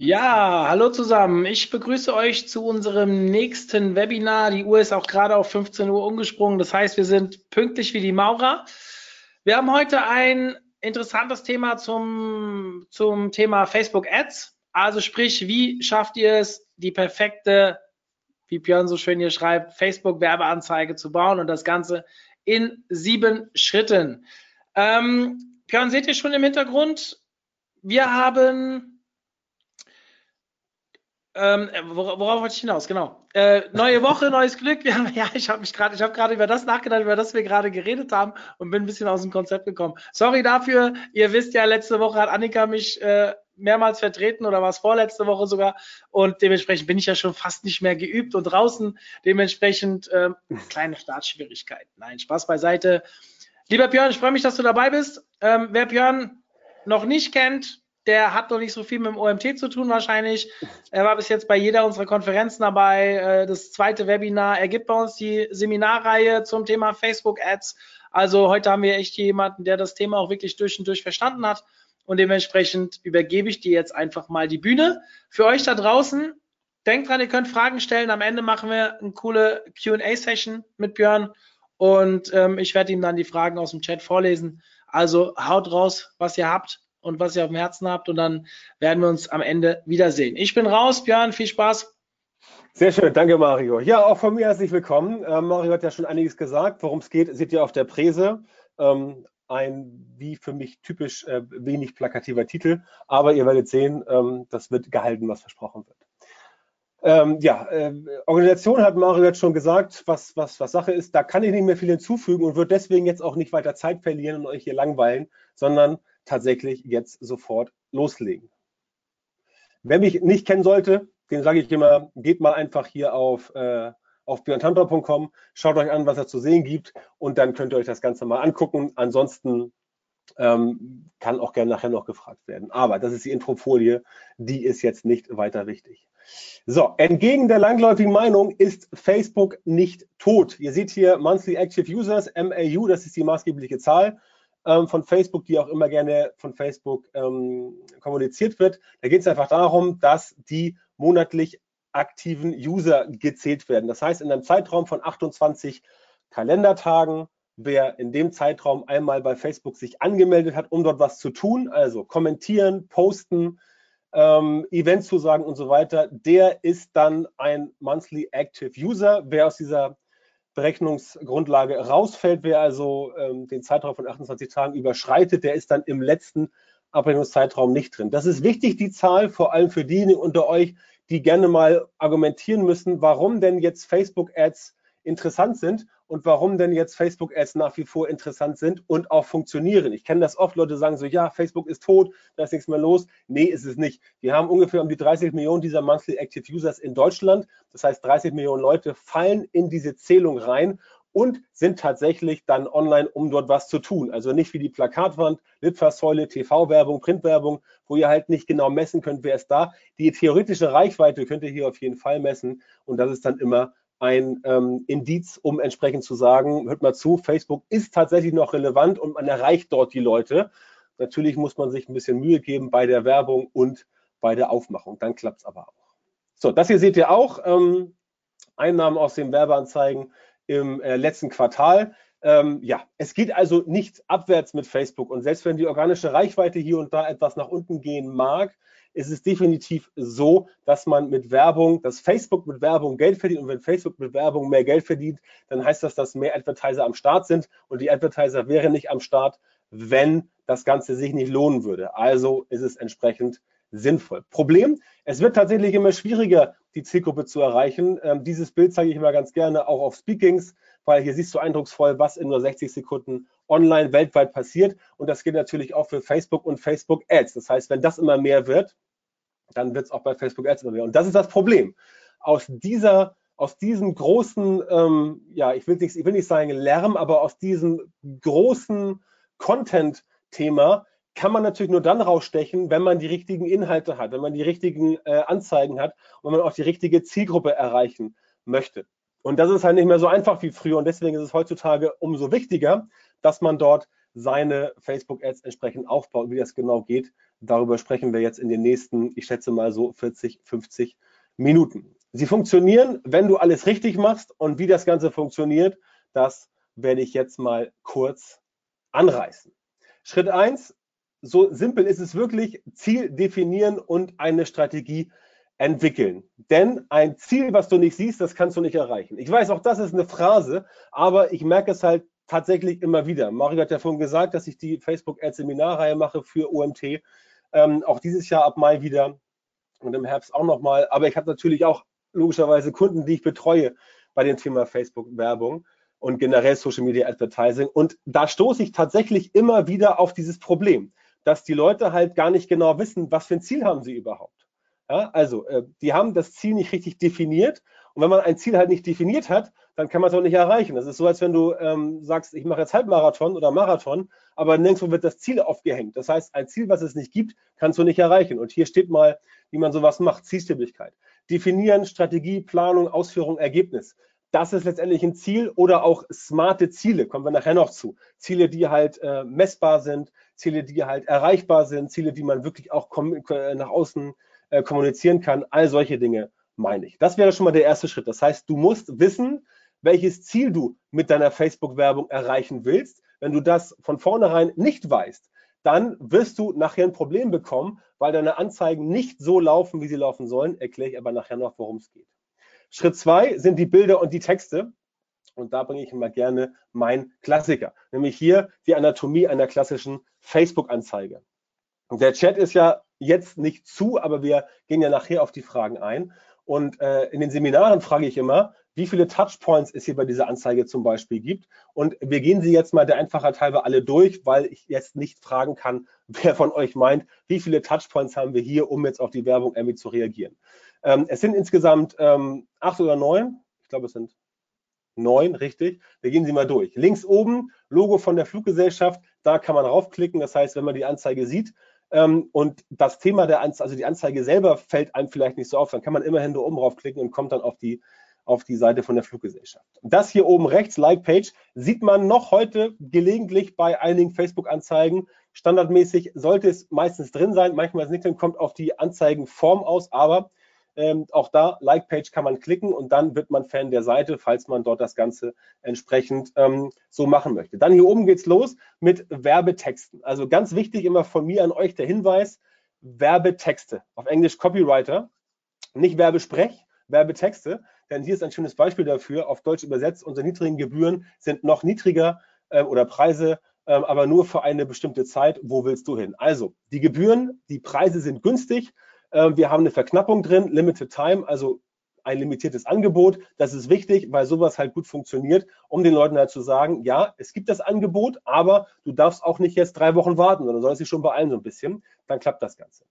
Ja, hallo zusammen. Ich begrüße euch zu unserem nächsten Webinar. Die Uhr ist auch gerade auf 15 Uhr umgesprungen. Das heißt, wir sind pünktlich wie die Maurer. Wir haben heute ein interessantes Thema zum, zum Thema Facebook Ads. Also sprich, wie schafft ihr es, die perfekte, wie Björn so schön hier schreibt, Facebook Werbeanzeige zu bauen und das Ganze in sieben Schritten. Ähm, Björn, seht ihr schon im Hintergrund? Wir haben ähm, worauf, worauf wollte ich hinaus? Genau. Äh, neue Woche, neues Glück. Haben, ja, ich habe mich gerade, ich habe gerade über das nachgedacht, über das wir gerade geredet haben und bin ein bisschen aus dem Konzept gekommen. Sorry dafür. Ihr wisst ja, letzte Woche hat Annika mich äh, mehrmals vertreten oder war es vorletzte Woche sogar und dementsprechend bin ich ja schon fast nicht mehr geübt und draußen. Dementsprechend äh, kleine Startschwierigkeiten. Nein, Spaß beiseite. Lieber Björn, ich freue mich, dass du dabei bist. Ähm, wer Björn noch nicht kennt, der hat noch nicht so viel mit dem OMT zu tun wahrscheinlich. Er war bis jetzt bei jeder unserer Konferenzen dabei. Äh, das zweite Webinar. Er gibt bei uns die Seminarreihe zum Thema Facebook Ads. Also heute haben wir echt jemanden, der das Thema auch wirklich durch und durch verstanden hat. Und dementsprechend übergebe ich dir jetzt einfach mal die Bühne. Für euch da draußen, denkt dran, ihr könnt Fragen stellen. Am Ende machen wir eine coole QA-Session mit Björn. Und ähm, ich werde ihm dann die Fragen aus dem Chat vorlesen. Also haut raus, was ihr habt und was ihr auf dem Herzen habt und dann werden wir uns am Ende wiedersehen. Ich bin raus, Björn, viel Spaß. Sehr schön, danke Mario. Ja, auch von mir herzlich willkommen. Ähm, Mario hat ja schon einiges gesagt, worum es geht, seht ihr auf der Präse. Ähm, ein, wie für mich typisch, äh, wenig plakativer Titel, aber ihr werdet sehen, ähm, das wird gehalten, was versprochen wird. Ähm, ja, äh, Organisation hat Mario jetzt schon gesagt, was, was, was Sache ist. Da kann ich nicht mehr viel hinzufügen und wird deswegen jetzt auch nicht weiter Zeit verlieren und euch hier langweilen, sondern tatsächlich jetzt sofort loslegen. Wer mich nicht kennen sollte, den sage ich immer, geht mal einfach hier auf, äh, auf björntantor.com, schaut euch an, was es zu sehen gibt und dann könnt ihr euch das Ganze mal angucken. Ansonsten ähm, kann auch gerne nachher noch gefragt werden. Aber das ist die Infofolie, die ist jetzt nicht weiter wichtig. So, entgegen der langläufigen Meinung ist Facebook nicht tot. Ihr seht hier Monthly Active Users, MAU, das ist die maßgebliche Zahl ähm, von Facebook, die auch immer gerne von Facebook ähm, kommuniziert wird. Da geht es einfach darum, dass die monatlich aktiven User gezählt werden. Das heißt, in einem Zeitraum von 28 Kalendertagen, wer in dem Zeitraum einmal bei Facebook sich angemeldet hat, um dort was zu tun, also kommentieren, posten, ähm, Eventzusagen und so weiter, der ist dann ein Monthly Active User. Wer aus dieser Berechnungsgrundlage rausfällt. Wer also ähm, den Zeitraum von 28 Tagen überschreitet, der ist dann im letzten Abrechnungszeitraum nicht drin. Das ist wichtig, die Zahl, vor allem für diejenigen unter euch, die gerne mal argumentieren müssen, warum denn jetzt Facebook-Ads interessant sind und warum denn jetzt Facebook-Ads nach wie vor interessant sind und auch funktionieren. Ich kenne das oft, Leute sagen so, ja, Facebook ist tot, da ist nichts mehr los. Nee, ist es nicht. Wir haben ungefähr um die 30 Millionen dieser Monthly Active Users in Deutschland. Das heißt, 30 Millionen Leute fallen in diese Zählung rein und sind tatsächlich dann online, um dort was zu tun. Also nicht wie die Plakatwand, Litfaßsäule, TV-Werbung, Printwerbung, wo ihr halt nicht genau messen könnt, wer ist da. Die theoretische Reichweite könnt ihr hier auf jeden Fall messen und das ist dann immer ein ähm, Indiz, um entsprechend zu sagen, hört mal zu, Facebook ist tatsächlich noch relevant und man erreicht dort die Leute. Natürlich muss man sich ein bisschen Mühe geben bei der Werbung und bei der Aufmachung. Dann klappt es aber auch. So, das hier seht ihr auch. Ähm, Einnahmen aus den Werbeanzeigen im äh, letzten Quartal. Ähm, ja, es geht also nicht abwärts mit Facebook. Und selbst wenn die organische Reichweite hier und da etwas nach unten gehen mag, ist es definitiv so, dass man mit Werbung, dass Facebook mit Werbung Geld verdient. Und wenn Facebook mit Werbung mehr Geld verdient, dann heißt das, dass mehr Advertiser am Start sind. Und die Advertiser wären nicht am Start, wenn das Ganze sich nicht lohnen würde. Also ist es entsprechend sinnvoll. Problem, es wird tatsächlich immer schwieriger, die Zielgruppe zu erreichen. Ähm, dieses Bild zeige ich immer ganz gerne auch auf Speakings, weil hier siehst du eindrucksvoll, was in nur 60 Sekunden online weltweit passiert. Und das gilt natürlich auch für Facebook und Facebook Ads. Das heißt, wenn das immer mehr wird, dann wird es auch bei Facebook Ads immer mehr. Und das ist das Problem. aus dieser aus diesem großen, ähm, ja, ich will, nicht, ich will nicht sagen Lärm, aber aus diesem großen Content-Thema kann man natürlich nur dann rausstechen, wenn man die richtigen Inhalte hat, wenn man die richtigen äh, Anzeigen hat und wenn man auch die richtige Zielgruppe erreichen möchte. Und das ist halt nicht mehr so einfach wie früher und deswegen ist es heutzutage umso wichtiger, dass man dort seine Facebook-Ads entsprechend aufbaut. Wie das genau geht, darüber sprechen wir jetzt in den nächsten, ich schätze mal so 40, 50 Minuten. Sie funktionieren, wenn du alles richtig machst und wie das Ganze funktioniert, das werde ich jetzt mal kurz anreißen. Schritt eins: so simpel ist es wirklich, Ziel definieren und eine Strategie entwickeln. Denn ein Ziel, was du nicht siehst, das kannst du nicht erreichen. Ich weiß, auch das ist eine Phrase, aber ich merke es halt tatsächlich immer wieder. Mario hat ja vorhin gesagt, dass ich die Facebook-Ad-Seminarreihe mache für OMT. Ähm, auch dieses Jahr ab Mai wieder und im Herbst auch nochmal. Aber ich habe natürlich auch logischerweise Kunden, die ich betreue bei dem Thema Facebook-Werbung und generell Social Media Advertising. Und da stoße ich tatsächlich immer wieder auf dieses Problem, dass die Leute halt gar nicht genau wissen, was für ein Ziel haben sie überhaupt. Ja, also, äh, die haben das Ziel nicht richtig definiert. Und wenn man ein Ziel halt nicht definiert hat, dann kann man es auch nicht erreichen. Das ist so, als wenn du ähm, sagst, ich mache jetzt Halbmarathon oder Marathon, aber nirgendwo wird das Ziel aufgehängt. Das heißt, ein Ziel, was es nicht gibt, kannst du nicht erreichen. Und hier steht mal, wie man sowas macht, Zielständigkeit. Definieren, Strategie, Planung, Ausführung, Ergebnis. Das ist letztendlich ein Ziel oder auch smarte Ziele, kommen wir nachher noch zu. Ziele, die halt äh, messbar sind, Ziele, die halt erreichbar sind, Ziele, die man wirklich auch äh, nach außen äh, kommunizieren kann. All solche Dinge meine ich. Das wäre schon mal der erste Schritt. Das heißt, du musst wissen, welches Ziel du mit deiner Facebook-Werbung erreichen willst. Wenn du das von vornherein nicht weißt, dann wirst du nachher ein Problem bekommen, weil deine Anzeigen nicht so laufen, wie sie laufen sollen. Erkläre ich aber nachher noch, worum es geht. Schritt zwei sind die Bilder und die Texte. Und da bringe ich immer gerne mein Klassiker, nämlich hier die Anatomie einer klassischen Facebook-Anzeige. Der Chat ist ja jetzt nicht zu, aber wir gehen ja nachher auf die Fragen ein. Und äh, in den Seminaren frage ich immer, wie viele Touchpoints es hier bei dieser Anzeige zum Beispiel gibt. Und wir gehen sie jetzt mal der Einfachheit halber alle durch, weil ich jetzt nicht fragen kann, wer von euch meint, wie viele Touchpoints haben wir hier, um jetzt auf die Werbung irgendwie zu reagieren. Ähm, es sind insgesamt ähm, acht oder neun. Ich glaube, es sind neun, richtig. Wir gehen sie mal durch. Links oben, Logo von der Fluggesellschaft, da kann man raufklicken. Das heißt, wenn man die Anzeige sieht, ähm, und das Thema der Anzeige, also die Anzeige selber fällt einem vielleicht nicht so auf, dann kann man immerhin da oben draufklicken und kommt dann auf die, auf die Seite von der Fluggesellschaft. Das hier oben rechts, Like Page, sieht man noch heute gelegentlich bei einigen Facebook-Anzeigen. Standardmäßig sollte es meistens drin sein, manchmal ist es nicht drin, kommt auf die Anzeigenform aus, aber ähm, auch da, Like-Page kann man klicken und dann wird man Fan der Seite, falls man dort das Ganze entsprechend ähm, so machen möchte. Dann hier oben geht's los mit Werbetexten. Also ganz wichtig immer von mir an euch der Hinweis, Werbetexte, auf Englisch Copywriter, nicht Werbesprech, Werbetexte, denn hier ist ein schönes Beispiel dafür, auf Deutsch übersetzt, unsere niedrigen Gebühren sind noch niedriger äh, oder Preise, äh, aber nur für eine bestimmte Zeit. Wo willst du hin? Also, die Gebühren, die Preise sind günstig, ähm, wir haben eine Verknappung drin, Limited Time, also ein limitiertes Angebot. Das ist wichtig, weil sowas halt gut funktioniert, um den Leuten halt zu sagen, ja, es gibt das Angebot, aber du darfst auch nicht jetzt drei Wochen warten, sondern sollst dich schon beeilen so ein bisschen. Dann klappt das Ganze.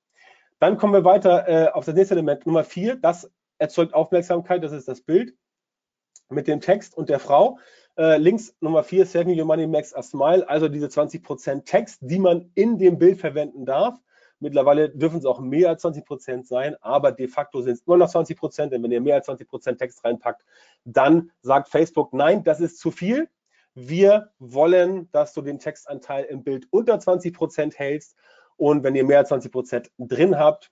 Dann kommen wir weiter äh, auf das nächste Element, Nummer vier. Das erzeugt Aufmerksamkeit, das ist das Bild mit dem Text und der Frau. Äh, links Nummer vier, Saving Your Money Max a Smile, also diese 20% Text, die man in dem Bild verwenden darf. Mittlerweile dürfen es auch mehr als 20 Prozent sein, aber de facto sind es immer noch 20 Prozent, denn wenn ihr mehr als 20 Prozent Text reinpackt, dann sagt Facebook, nein, das ist zu viel. Wir wollen, dass du den Textanteil im Bild unter 20 Prozent hältst. Und wenn ihr mehr als 20 Prozent drin habt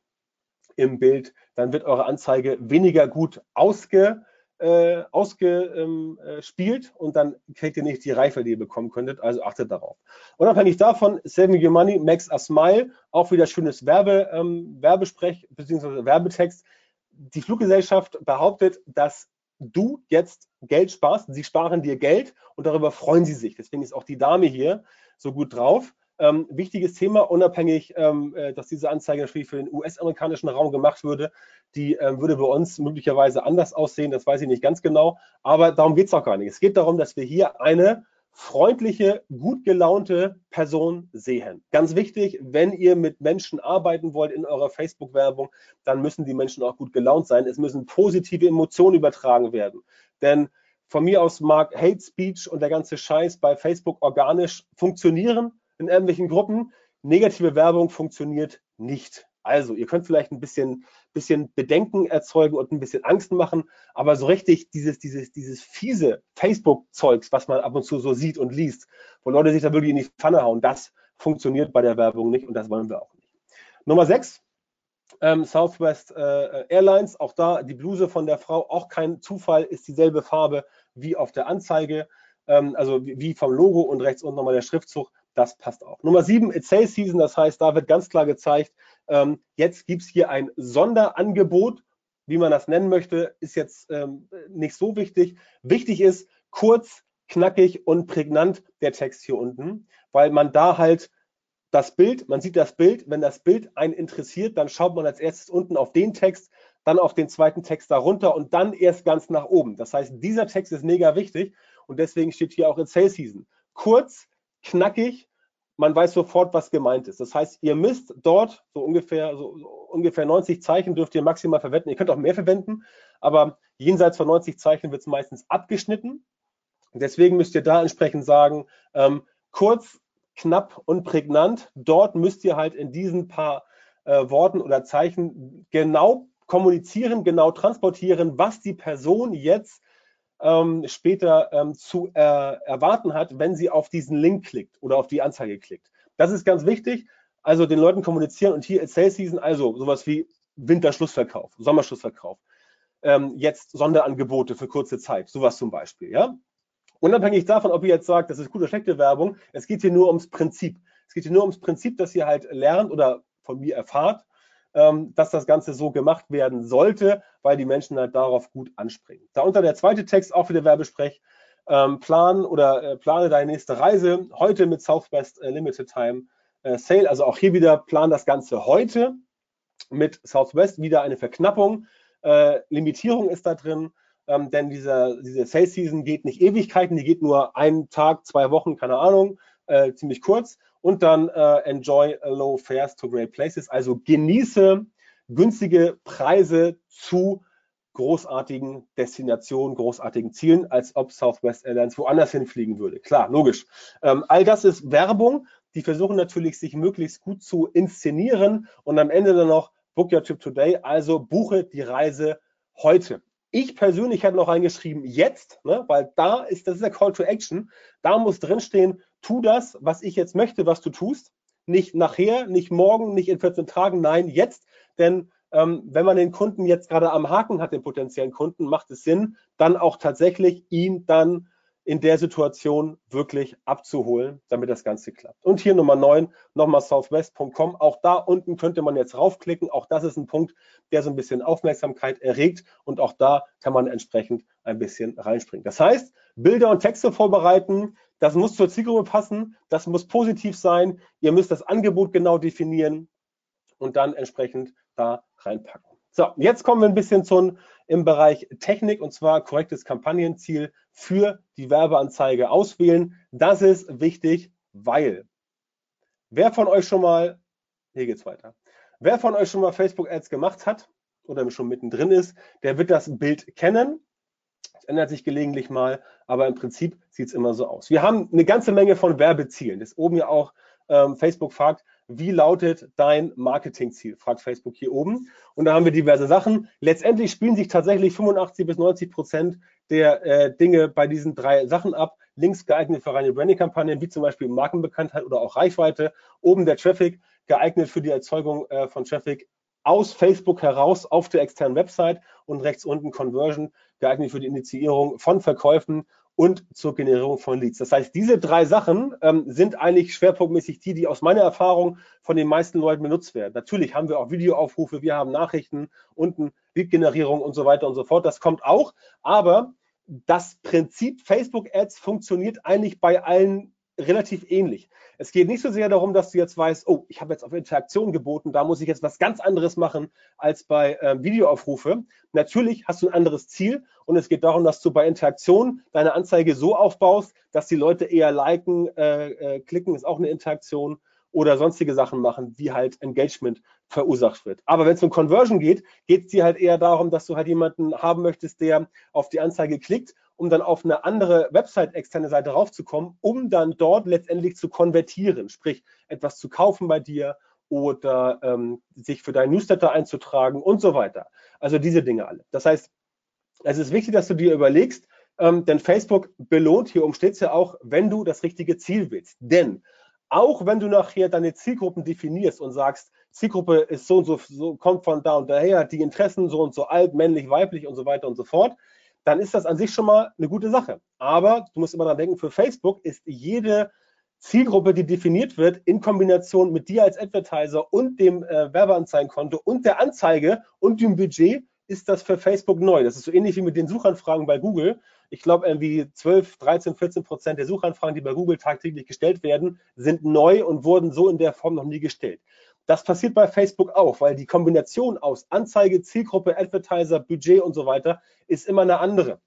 im Bild, dann wird eure Anzeige weniger gut ausge, äh, ausgespielt und dann kriegt ihr nicht die Reife, die ihr bekommen könntet. Also achtet darauf. Unabhängig davon, Saving Your Money makes a smile. Auch wieder schönes Werbe, ähm, Werbesprech bzw. Werbetext. Die Fluggesellschaft behauptet, dass du jetzt Geld sparst. Sie sparen dir Geld und darüber freuen sie sich. Deswegen ist auch die Dame hier so gut drauf. Ähm, wichtiges Thema, unabhängig, ähm, äh, dass diese Anzeige natürlich für den US-amerikanischen Raum gemacht würde, die ähm, würde bei uns möglicherweise anders aussehen, das weiß ich nicht ganz genau, aber darum geht es auch gar nicht. Es geht darum, dass wir hier eine freundliche, gut gelaunte Person sehen. Ganz wichtig, wenn ihr mit Menschen arbeiten wollt in eurer Facebook-Werbung, dann müssen die Menschen auch gut gelaunt sein. Es müssen positive Emotionen übertragen werden. Denn von mir aus mag Hate Speech und der ganze Scheiß bei Facebook organisch funktionieren in irgendwelchen Gruppen. Negative Werbung funktioniert nicht. Also, ihr könnt vielleicht ein bisschen, bisschen Bedenken erzeugen und ein bisschen Angst machen, aber so richtig dieses, dieses, dieses fiese Facebook-Zeugs, was man ab und zu so sieht und liest, wo Leute sich da wirklich in die Pfanne hauen, das funktioniert bei der Werbung nicht und das wollen wir auch nicht. Nummer sechs, ähm, Southwest äh, Airlines, auch da die Bluse von der Frau, auch kein Zufall, ist dieselbe Farbe wie auf der Anzeige, ähm, also wie, wie vom Logo und rechts unten nochmal der Schriftzug, das passt auch. Nummer sieben, It's Sale Season, das heißt, da wird ganz klar gezeigt, ähm, jetzt gibt es hier ein Sonderangebot, wie man das nennen möchte, ist jetzt ähm, nicht so wichtig. Wichtig ist kurz, knackig und prägnant der Text hier unten, weil man da halt das Bild, man sieht das Bild, wenn das Bild einen interessiert, dann schaut man als erstes unten auf den Text, dann auf den zweiten Text darunter und dann erst ganz nach oben. Das heißt, dieser Text ist mega wichtig und deswegen steht hier auch in Sales Season. Kurz, knackig man weiß sofort, was gemeint ist. Das heißt, ihr müsst dort so ungefähr, so, ungefähr 90 Zeichen dürft ihr maximal verwenden. Ihr könnt auch mehr verwenden, aber jenseits von 90 Zeichen wird es meistens abgeschnitten. Deswegen müsst ihr da entsprechend sagen, ähm, kurz, knapp und prägnant. Dort müsst ihr halt in diesen paar äh, Worten oder Zeichen genau kommunizieren, genau transportieren, was die Person jetzt ähm, später ähm, zu äh, erwarten hat, wenn sie auf diesen Link klickt oder auf die Anzeige klickt. Das ist ganz wichtig. Also den Leuten kommunizieren und hier Sales Season, also sowas wie Winterschlussverkauf, Sommerschlussverkauf, ähm, jetzt Sonderangebote für kurze Zeit, sowas zum Beispiel, ja. Unabhängig davon, ob ihr jetzt sagt, das ist gute oder schlechte Werbung, es geht hier nur ums Prinzip. Es geht hier nur ums Prinzip, dass ihr halt lernt oder von mir erfahrt, dass das Ganze so gemacht werden sollte, weil die Menschen halt darauf gut anspringen. Darunter der zweite Text, auch wieder Werbesprech. Ähm, plan oder äh, plane deine nächste Reise heute mit Southwest äh, Limited Time äh, Sale. Also auch hier wieder plan das Ganze heute mit Southwest. Wieder eine Verknappung. Äh, Limitierung ist da drin. Ähm, denn dieser, diese Sales Season geht nicht Ewigkeiten, die geht nur einen Tag, zwei Wochen, keine Ahnung, äh, ziemlich kurz und dann äh, enjoy low fares to great places. Also genieße günstige Preise zu großartigen Destinationen, großartigen Zielen, als ob Southwest Airlines woanders hinfliegen würde. Klar, logisch. Ähm, all das ist Werbung. Die versuchen natürlich, sich möglichst gut zu inszenieren und am Ende dann noch Book Your Trip Today, also buche die Reise heute. Ich persönlich hätte noch reingeschrieben, jetzt, ne, weil da ist, das ist der Call to Action. Da muss drinstehen, tu das, was ich jetzt möchte, was du tust. Nicht nachher, nicht morgen, nicht in 14 Tagen, nein, jetzt. Denn ähm, wenn man den Kunden jetzt gerade am Haken hat, den potenziellen Kunden, macht es Sinn, dann auch tatsächlich ihn dann in der Situation wirklich abzuholen, damit das Ganze klappt. Und hier Nummer 9, nochmal southwest.com. Auch da unten könnte man jetzt raufklicken. Auch das ist ein Punkt, der so ein bisschen Aufmerksamkeit erregt. Und auch da kann man entsprechend ein bisschen reinspringen. Das heißt, Bilder und Texte vorbereiten, das muss zur Zielgruppe passen, das muss positiv sein. Ihr müsst das Angebot genau definieren und dann entsprechend da reinpacken. So, jetzt kommen wir ein bisschen zum, im Bereich Technik und zwar korrektes Kampagnenziel für die Werbeanzeige auswählen. Das ist wichtig, weil wer von euch schon mal, hier geht's weiter, wer von euch schon mal Facebook Ads gemacht hat oder schon mittendrin ist, der wird das Bild kennen. Es ändert sich gelegentlich mal, aber im Prinzip sieht es immer so aus. Wir haben eine ganze Menge von Werbezielen. Das oben ja auch ähm, Facebook fragt, wie lautet dein Marketingziel? Fragt Facebook hier oben. Und da haben wir diverse Sachen. Letztendlich spielen sich tatsächlich 85 bis 90 Prozent der äh, Dinge bei diesen drei Sachen ab. Links geeignet für reine Branding-Kampagnen, wie zum Beispiel Markenbekanntheit oder auch Reichweite. Oben der Traffic, geeignet für die Erzeugung äh, von Traffic aus Facebook heraus auf der externen Website und rechts unten Conversion, geeignet für die Initiierung von Verkäufen und zur Generierung von Leads. Das heißt, diese drei Sachen ähm, sind eigentlich schwerpunktmäßig die, die aus meiner Erfahrung von den meisten Leuten benutzt werden. Natürlich haben wir auch Videoaufrufe, wir haben Nachrichten, unten Lead-Generierung und so weiter und so fort. Das kommt auch, aber das Prinzip Facebook Ads funktioniert eigentlich bei allen relativ ähnlich. Es geht nicht so sehr darum, dass du jetzt weißt, oh, ich habe jetzt auf Interaktion geboten, da muss ich jetzt was ganz anderes machen als bei äh, Videoaufrufe. Natürlich hast du ein anderes Ziel und es geht darum, dass du bei Interaktion deine Anzeige so aufbaust, dass die Leute eher liken, äh, äh, klicken, ist auch eine Interaktion oder sonstige Sachen machen, wie halt Engagement verursacht wird. Aber wenn es um Conversion geht, geht es dir halt eher darum, dass du halt jemanden haben möchtest, der auf die Anzeige klickt, um dann auf eine andere Website, externe Seite raufzukommen, um dann dort letztendlich zu konvertieren, sprich etwas zu kaufen bei dir oder ähm, sich für deinen Newsletter einzutragen und so weiter. Also diese Dinge alle. Das heißt, es ist wichtig, dass du dir überlegst, ähm, denn Facebook belohnt, hier umsteht es ja auch, wenn du das richtige Ziel willst. Denn auch wenn du nachher deine Zielgruppen definierst und sagst, Zielgruppe ist so und so, so kommt von da und daher, die Interessen so und so alt, männlich, weiblich und so weiter und so fort, dann ist das an sich schon mal eine gute Sache. Aber du musst immer daran denken, für Facebook ist jede Zielgruppe, die definiert wird, in Kombination mit dir als Advertiser und dem äh, Werbeanzeigenkonto und der Anzeige und dem Budget, ist das für Facebook neu. Das ist so ähnlich wie mit den Suchanfragen bei Google. Ich glaube, irgendwie 12, 13, 14 Prozent der Suchanfragen, die bei Google tagtäglich gestellt werden, sind neu und wurden so in der Form noch nie gestellt. Das passiert bei Facebook auch, weil die Kombination aus Anzeige, Zielgruppe, Advertiser, Budget und so weiter ist immer eine andere.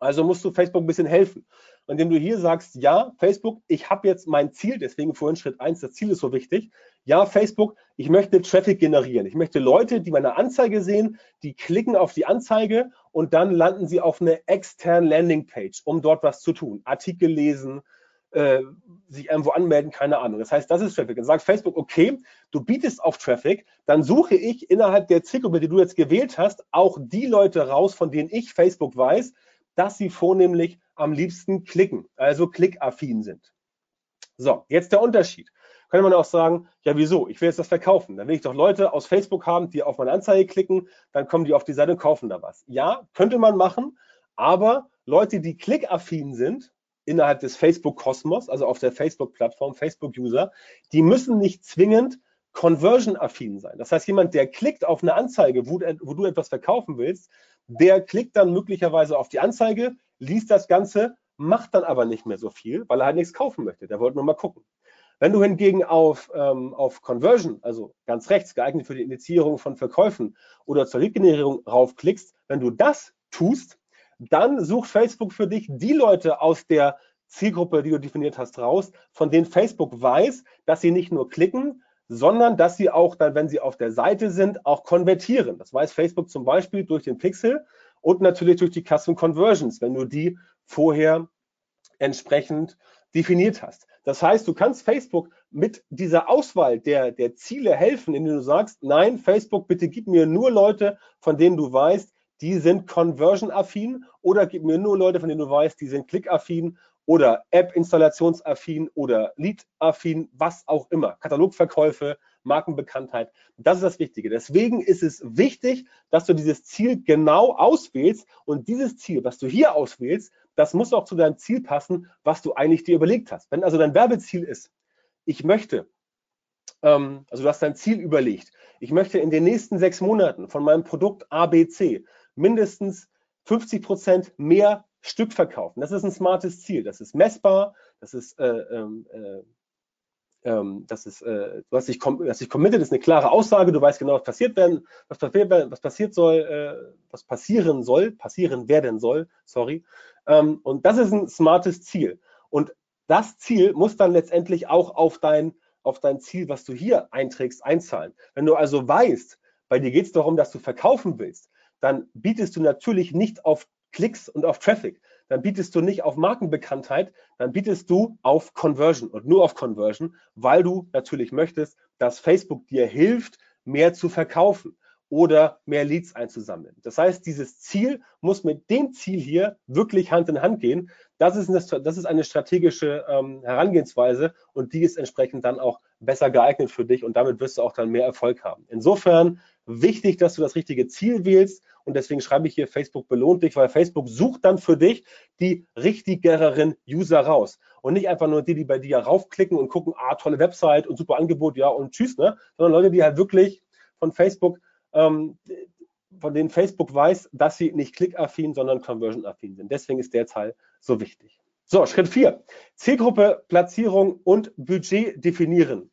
Also musst du Facebook ein bisschen helfen. Und indem du hier sagst, ja, Facebook, ich habe jetzt mein Ziel, deswegen vorhin Schritt eins, das Ziel ist so wichtig. Ja, Facebook, ich möchte Traffic generieren. Ich möchte Leute, die meine Anzeige sehen, die klicken auf die Anzeige und dann landen sie auf eine externe Landingpage, um dort was zu tun. Artikel lesen, äh, sich irgendwo anmelden, keine Ahnung. Das heißt, das ist Traffic. Dann sagt Facebook, okay, du bietest auf Traffic, dann suche ich innerhalb der Zielgruppe, die du jetzt gewählt hast, auch die Leute raus, von denen ich Facebook weiß, dass sie vornehmlich am liebsten klicken, also klickaffin sind. So, jetzt der Unterschied. Könnte man auch sagen, ja, wieso? Ich will jetzt das verkaufen. Dann will ich doch Leute aus Facebook haben, die auf meine Anzeige klicken, dann kommen die auf die Seite und kaufen da was. Ja, könnte man machen, aber Leute, die klickaffin sind, innerhalb des Facebook-Kosmos, also auf der Facebook-Plattform, Facebook-User, die müssen nicht zwingend conversion-affin sein. Das heißt, jemand, der klickt auf eine Anzeige, wo, wo, du etwas verkaufen willst, der klickt dann möglicherweise auf die Anzeige, liest das Ganze, macht dann aber nicht mehr so viel, weil er halt nichts kaufen möchte. Der wollte nur mal gucken. Wenn du hingegen auf, ähm, auf Conversion, also ganz rechts, geeignet für die Indizierung von Verkäufen oder zur Lead-Generierung raufklickst, wenn du das tust, dann sucht Facebook für dich die Leute aus der Zielgruppe, die du definiert hast, raus, von denen Facebook weiß, dass sie nicht nur klicken, sondern dass sie auch dann, wenn sie auf der Seite sind, auch konvertieren. Das weiß Facebook zum Beispiel durch den Pixel und natürlich durch die Custom Conversions, wenn du die vorher entsprechend definiert hast. Das heißt, du kannst Facebook mit dieser Auswahl der, der Ziele helfen, indem du sagst, nein, Facebook, bitte gib mir nur Leute, von denen du weißt, die sind conversion-affin oder gib mir nur Leute, von denen du weißt, die sind click-affin oder App-installationsaffin oder Lead-affin, was auch immer. Katalogverkäufe, Markenbekanntheit. Das ist das Wichtige. Deswegen ist es wichtig, dass du dieses Ziel genau auswählst und dieses Ziel, was du hier auswählst, das muss auch zu deinem Ziel passen, was du eigentlich dir überlegt hast. Wenn also dein Werbeziel ist, ich möchte, ähm, also du hast dein Ziel überlegt, ich möchte in den nächsten sechs Monaten von meinem Produkt ABC mindestens 50 Prozent mehr Stück verkaufen. Das ist ein smartes Ziel. Das ist messbar. Das ist, äh, ähm, äh, ähm, das ist, äh, du hast dich, hast committed, ist eine klare Aussage. Du weißt genau, was passiert werden, was passiert, was passiert soll, äh, was passieren soll, passieren werden soll. Sorry. Ähm, und das ist ein smartes Ziel. Und das Ziel muss dann letztendlich auch auf dein auf dein Ziel, was du hier einträgst, einzahlen. Wenn du also weißt, bei dir geht es darum, dass du verkaufen willst, dann bietest du natürlich nicht auf Klicks und auf Traffic. Dann bietest du nicht auf Markenbekanntheit, dann bietest du auf Conversion und nur auf Conversion, weil du natürlich möchtest, dass Facebook dir hilft, mehr zu verkaufen oder mehr Leads einzusammeln. Das heißt, dieses Ziel muss mit dem Ziel hier wirklich Hand in Hand gehen. Das ist eine, das ist eine strategische ähm, Herangehensweise und die ist entsprechend dann auch besser geeignet für dich und damit wirst du auch dann mehr Erfolg haben. Insofern wichtig, dass du das richtige Ziel wählst und deswegen schreibe ich hier, Facebook belohnt dich, weil Facebook sucht dann für dich die richtigeren User raus und nicht einfach nur die, die bei dir raufklicken und gucken, ah, tolle Website und super Angebot, ja und tschüss, ne? sondern Leute, die halt wirklich von Facebook ähm, von denen Facebook weiß, dass sie nicht klickaffin, sondern conversion-affin sind. Deswegen ist der Teil so wichtig. So, Schritt 4. Zielgruppe, Platzierung und Budget definieren.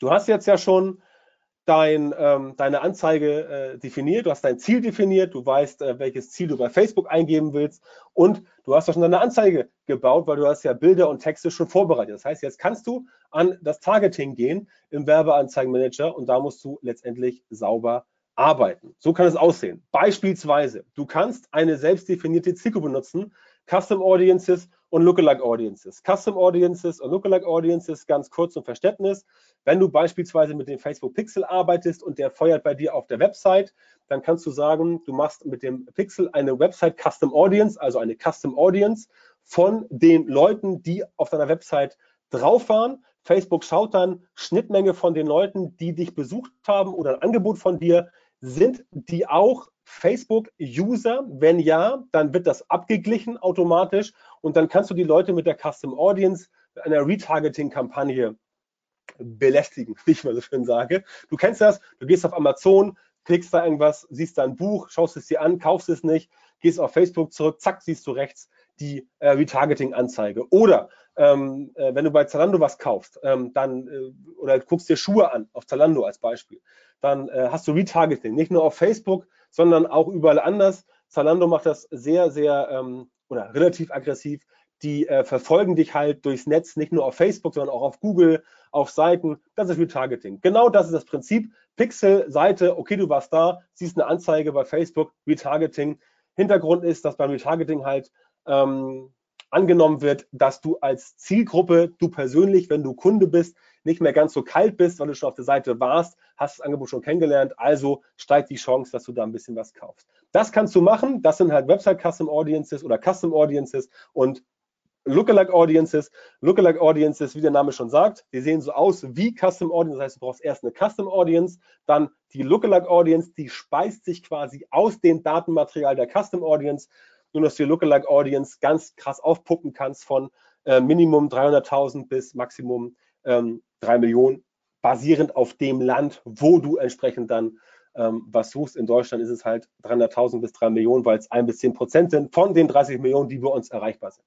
Du hast jetzt ja schon dein, ähm, deine Anzeige äh, definiert, du hast dein Ziel definiert, du weißt, äh, welches Ziel du bei Facebook eingeben willst und du hast auch schon deine Anzeige gebaut, weil du hast ja Bilder und Texte schon vorbereitet. Das heißt, jetzt kannst du an das Targeting gehen im Werbeanzeigenmanager und da musst du letztendlich sauber arbeiten. So kann es aussehen. Beispielsweise, du kannst eine selbst definierte Zielgruppe nutzen, Custom Audiences und Lookalike Audiences. Custom Audiences und Lookalike Audiences, ganz kurz zum Verständnis. Wenn du beispielsweise mit dem Facebook Pixel arbeitest und der feuert bei dir auf der Website, dann kannst du sagen, du machst mit dem Pixel eine Website Custom Audience, also eine Custom Audience von den Leuten, die auf deiner Website drauf waren. Facebook schaut dann Schnittmenge von den Leuten, die dich besucht haben oder ein Angebot von dir. Sind die auch Facebook-User? Wenn ja, dann wird das abgeglichen automatisch und dann kannst du die Leute mit der Custom Audience, mit einer Retargeting-Kampagne belästigen, wie ich mal so schön sage. Du kennst das, du gehst auf Amazon, klickst da irgendwas, siehst da ein Buch, schaust es dir an, kaufst es nicht, gehst auf Facebook zurück, zack, siehst du rechts die äh, Retargeting-Anzeige. Oder ähm, äh, wenn du bei Zalando was kaufst, ähm, dann äh, oder guckst dir Schuhe an, auf Zalando als Beispiel, dann äh, hast du Retargeting, nicht nur auf Facebook, sondern auch überall anders. Zalando macht das sehr, sehr ähm, oder relativ aggressiv. Die äh, verfolgen dich halt durchs Netz, nicht nur auf Facebook, sondern auch auf Google, auf Seiten. Das ist Retargeting. Genau das ist das Prinzip. Pixel, Seite, okay, du warst da, siehst eine Anzeige bei Facebook, Retargeting. Hintergrund ist, dass beim Retargeting halt ähm, angenommen wird, dass du als Zielgruppe, du persönlich, wenn du Kunde bist, nicht mehr ganz so kalt bist, weil du schon auf der Seite warst, hast das Angebot schon kennengelernt, also steigt die Chance, dass du da ein bisschen was kaufst. Das kannst du machen, das sind halt Website Custom Audiences oder Custom Audiences und Lookalike Audiences. Lookalike Audiences, wie der Name schon sagt, die sehen so aus wie Custom Audience. Das heißt, du brauchst erst eine Custom Audience, dann die Lookalike Audience, die speist sich quasi aus dem Datenmaterial der Custom Audience nur dass du die Lookalike Audience ganz krass aufpuppen kannst von äh, Minimum 300.000 bis Maximum ähm, 3 Millionen, basierend auf dem Land, wo du entsprechend dann ähm, was suchst. In Deutschland ist es halt 300.000 bis 3 Millionen, weil es 1 bis 10 Prozent sind von den 30 Millionen, die bei uns erreichbar sind.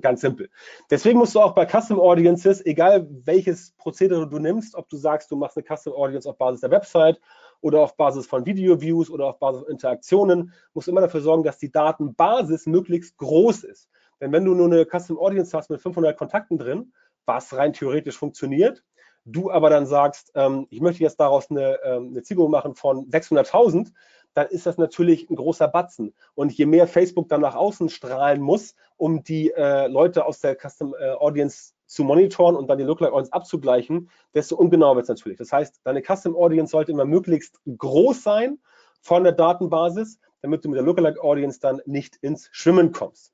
Ganz simpel. Deswegen musst du auch bei Custom Audiences, egal welches Prozedere du nimmst, ob du sagst, du machst eine Custom Audience auf Basis der Website oder auf Basis von Video-Views oder auf Basis von Interaktionen, musst du immer dafür sorgen, dass die Datenbasis möglichst groß ist. Denn wenn du nur eine Custom Audience hast mit 500 Kontakten drin, was rein theoretisch funktioniert, du aber dann sagst, ähm, ich möchte jetzt daraus eine, ähm, eine Zielgruppe machen von 600.000, dann ist das natürlich ein großer Batzen. Und je mehr Facebook dann nach außen strahlen muss, um die äh, Leute aus der Custom äh, Audience zu monitoren und dann die Lookalike Audience abzugleichen, desto ungenauer wird es natürlich. Das heißt, deine Custom Audience sollte immer möglichst groß sein von der Datenbasis, damit du mit der Lookalike Audience dann nicht ins Schwimmen kommst.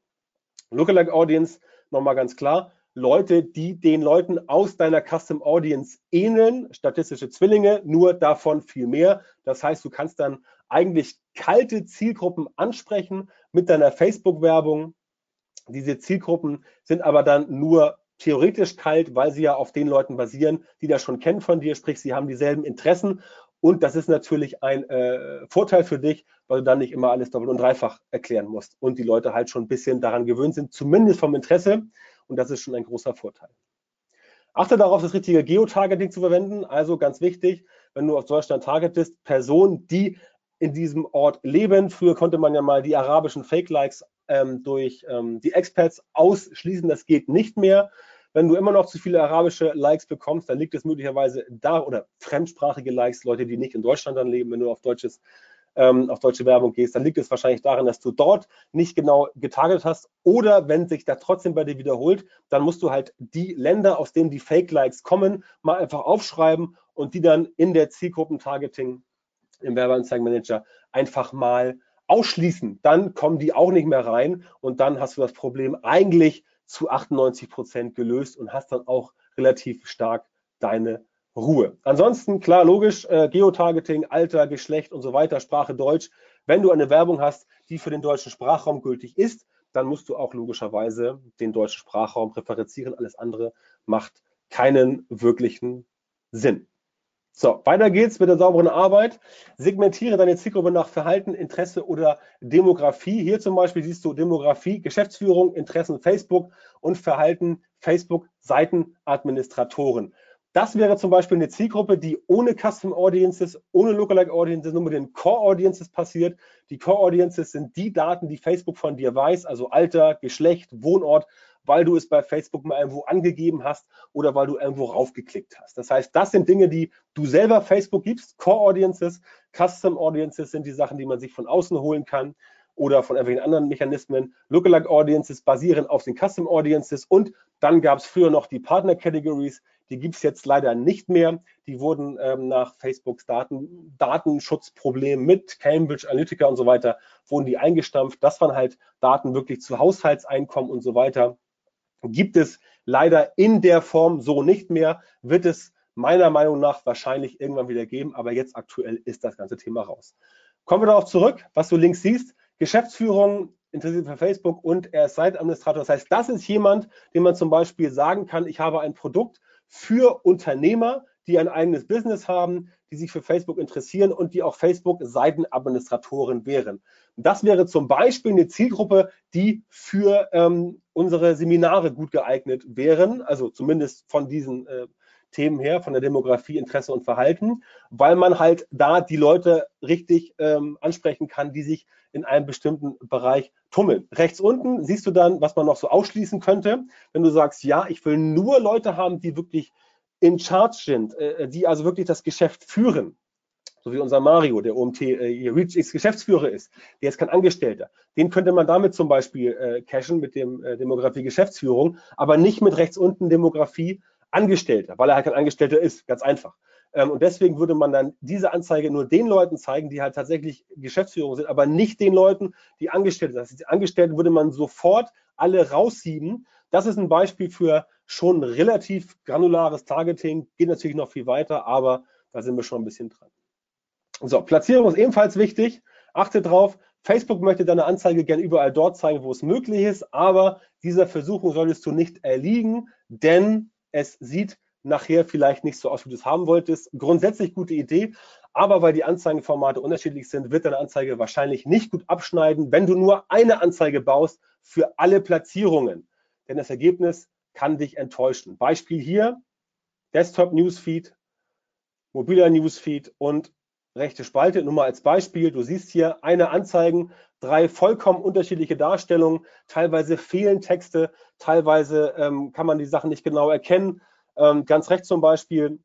Lookalike Audience, nochmal ganz klar, Leute, die den Leuten aus deiner Custom Audience ähneln, statistische Zwillinge, nur davon viel mehr. Das heißt, du kannst dann eigentlich kalte Zielgruppen ansprechen mit deiner Facebook-Werbung. Diese Zielgruppen sind aber dann nur theoretisch kalt, weil sie ja auf den Leuten basieren, die das schon kennen von dir, sprich, sie haben dieselben Interessen. Und das ist natürlich ein äh, Vorteil für dich, weil du dann nicht immer alles doppelt und dreifach erklären musst und die Leute halt schon ein bisschen daran gewöhnt sind, zumindest vom Interesse. Und das ist schon ein großer Vorteil. Achte darauf, das richtige Geotargeting zu verwenden. Also ganz wichtig, wenn du auf Deutschland targetest, Personen, die in diesem Ort leben. Früher konnte man ja mal die arabischen Fake-Likes ähm, durch ähm, die Experts ausschließen. Das geht nicht mehr. Wenn du immer noch zu viele arabische Likes bekommst, dann liegt es möglicherweise da oder fremdsprachige Likes, Leute, die nicht in Deutschland dann leben, wenn du auf deutsches ähm, auf deutsche Werbung gehst, dann liegt es wahrscheinlich daran, dass du dort nicht genau getargetet hast. Oder wenn sich das trotzdem bei dir wiederholt, dann musst du halt die Länder, aus denen die Fake-Likes kommen, mal einfach aufschreiben und die dann in der Zielgruppentargeting im Werbeanzeigenmanager einfach mal ausschließen. Dann kommen die auch nicht mehr rein und dann hast du das Problem eigentlich zu 98 Prozent gelöst und hast dann auch relativ stark deine Ruhe. Ansonsten, klar, logisch, äh, Geotargeting, Alter, Geschlecht und so weiter, Sprache Deutsch. Wenn du eine Werbung hast, die für den deutschen Sprachraum gültig ist, dann musst du auch logischerweise den deutschen Sprachraum präferieren. Alles andere macht keinen wirklichen Sinn. So, weiter geht's mit der sauberen Arbeit. Segmentiere deine Zielgruppe nach Verhalten, Interesse oder Demografie. Hier zum Beispiel siehst du Demografie, Geschäftsführung, Interessen Facebook und Verhalten Facebook, Seitenadministratoren. Das wäre zum Beispiel eine Zielgruppe, die ohne Custom Audiences, ohne Lookalike Audiences, nur mit den Core Audiences passiert. Die Core Audiences sind die Daten, die Facebook von dir weiß, also Alter, Geschlecht, Wohnort, weil du es bei Facebook mal irgendwo angegeben hast oder weil du irgendwo raufgeklickt hast. Das heißt, das sind Dinge, die du selber Facebook gibst. Core Audiences, Custom Audiences sind die Sachen, die man sich von außen holen kann oder von irgendwelchen anderen Mechanismen. Lookalike Audiences basieren auf den Custom Audiences und dann gab es früher noch die Partner Categories. Die gibt es jetzt leider nicht mehr. Die wurden ähm, nach Facebooks Daten, Datenschutzproblem mit Cambridge Analytica und so weiter, wurden die eingestampft. Das waren halt Daten wirklich zu Haushaltseinkommen und so weiter gibt es leider in der Form so nicht mehr, wird es meiner Meinung nach wahrscheinlich irgendwann wieder geben, aber jetzt aktuell ist das ganze Thema raus. Kommen wir darauf zurück, was du links siehst. Geschäftsführung interessiert für Facebook und er ist Seitenadministrator. Das heißt, das ist jemand, dem man zum Beispiel sagen kann, ich habe ein Produkt für Unternehmer, die ein eigenes Business haben, die sich für Facebook interessieren und die auch Facebook-Seitenadministratoren wären. Das wäre zum Beispiel eine Zielgruppe, die für ähm, unsere Seminare gut geeignet wären, also zumindest von diesen äh, Themen her, von der Demografie, Interesse und Verhalten, weil man halt da die Leute richtig ähm, ansprechen kann, die sich in einem bestimmten Bereich tummeln. Rechts unten siehst du dann, was man noch so ausschließen könnte, wenn du sagst, ja, ich will nur Leute haben, die wirklich in Charge sind, äh, die also wirklich das Geschäft führen, so wie unser Mario, der OMT äh, ReachX Geschäftsführer ist, der ist kein Angestellter. Den könnte man damit zum Beispiel äh, cashen mit dem äh, Demografie Geschäftsführung, aber nicht mit rechts unten Demografie Angestellter, weil er halt kein Angestellter ist, ganz einfach. Ähm, und deswegen würde man dann diese Anzeige nur den Leuten zeigen, die halt tatsächlich Geschäftsführung sind, aber nicht den Leuten, die Angestellte sind. Die Angestellten würde man sofort alle raussieben. Das ist ein Beispiel für schon relativ granulares Targeting, geht natürlich noch viel weiter, aber da sind wir schon ein bisschen dran. So, Platzierung ist ebenfalls wichtig. Achte drauf, Facebook möchte deine Anzeige gerne überall dort zeigen, wo es möglich ist, aber dieser Versuchung solltest du nicht erliegen, denn es sieht nachher vielleicht nicht so aus, wie du es haben wolltest. Grundsätzlich gute Idee, aber weil die Anzeigenformate unterschiedlich sind, wird deine Anzeige wahrscheinlich nicht gut abschneiden, wenn du nur eine Anzeige baust für alle Platzierungen. Denn das Ergebnis kann dich enttäuschen. Beispiel hier, Desktop Newsfeed, mobiler Newsfeed und rechte Spalte. Nur mal als Beispiel, du siehst hier eine Anzeigen, drei vollkommen unterschiedliche Darstellungen, teilweise fehlen Texte, teilweise ähm, kann man die Sachen nicht genau erkennen. Ähm, ganz rechts zum Beispiel,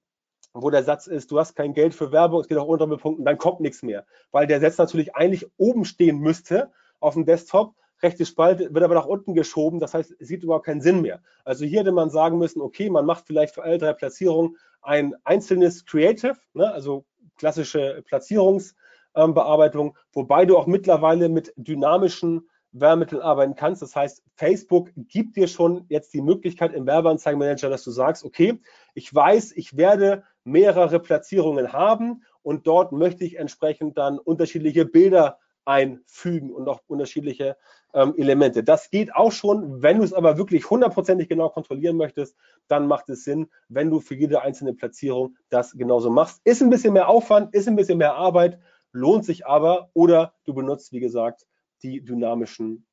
wo der Satz ist, du hast kein Geld für Werbung, es geht auch unter Punkten, dann kommt nichts mehr, weil der Satz natürlich eigentlich oben stehen müsste auf dem Desktop, rechte Spalte wird aber nach unten geschoben, das heißt, es sieht überhaupt keinen Sinn mehr. Also hier hätte man sagen müssen, okay, man macht vielleicht für alle drei Platzierungen ein einzelnes Creative, ne, also klassische Platzierungsbearbeitung, wobei du auch mittlerweile mit dynamischen Werbemitteln arbeiten kannst. Das heißt, Facebook gibt dir schon jetzt die Möglichkeit im Werbeanzeigenmanager, dass du sagst, okay, ich weiß, ich werde mehrere Platzierungen haben und dort möchte ich entsprechend dann unterschiedliche Bilder einfügen und noch unterschiedliche ähm, Elemente. Das geht auch schon. Wenn du es aber wirklich hundertprozentig genau kontrollieren möchtest, dann macht es Sinn, wenn du für jede einzelne Platzierung das genauso machst. Ist ein bisschen mehr Aufwand, ist ein bisschen mehr Arbeit, lohnt sich aber oder du benutzt, wie gesagt, die dynamischen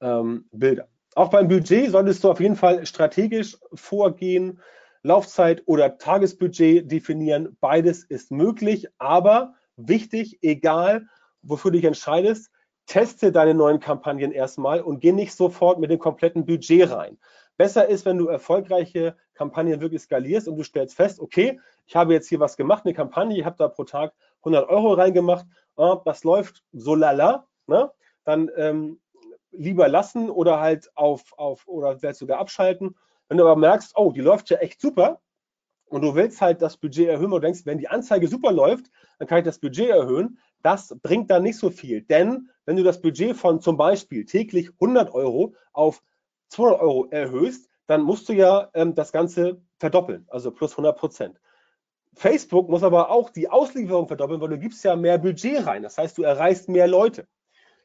ähm, Bilder. Auch beim Budget solltest du auf jeden Fall strategisch vorgehen, Laufzeit oder Tagesbudget definieren. Beides ist möglich, aber wichtig, egal wofür du dich entscheidest, teste deine neuen Kampagnen erstmal und geh nicht sofort mit dem kompletten Budget rein. Besser ist, wenn du erfolgreiche Kampagnen wirklich skalierst und du stellst fest, okay, ich habe jetzt hier was gemacht, eine Kampagne, ich habe da pro Tag 100 Euro reingemacht, ah, das läuft so lala, ne? dann ähm, lieber lassen oder halt auf, auf oder vielleicht sogar abschalten. Wenn du aber merkst, oh, die läuft ja echt super und du willst halt das Budget erhöhen und denkst, wenn die Anzeige super läuft, dann kann ich das Budget erhöhen, das bringt dann nicht so viel. Denn wenn du das Budget von zum Beispiel täglich 100 Euro auf 200 Euro erhöhst, dann musst du ja ähm, das Ganze verdoppeln, also plus 100 Prozent. Facebook muss aber auch die Auslieferung verdoppeln, weil du gibst ja mehr Budget rein. Das heißt, du erreichst mehr Leute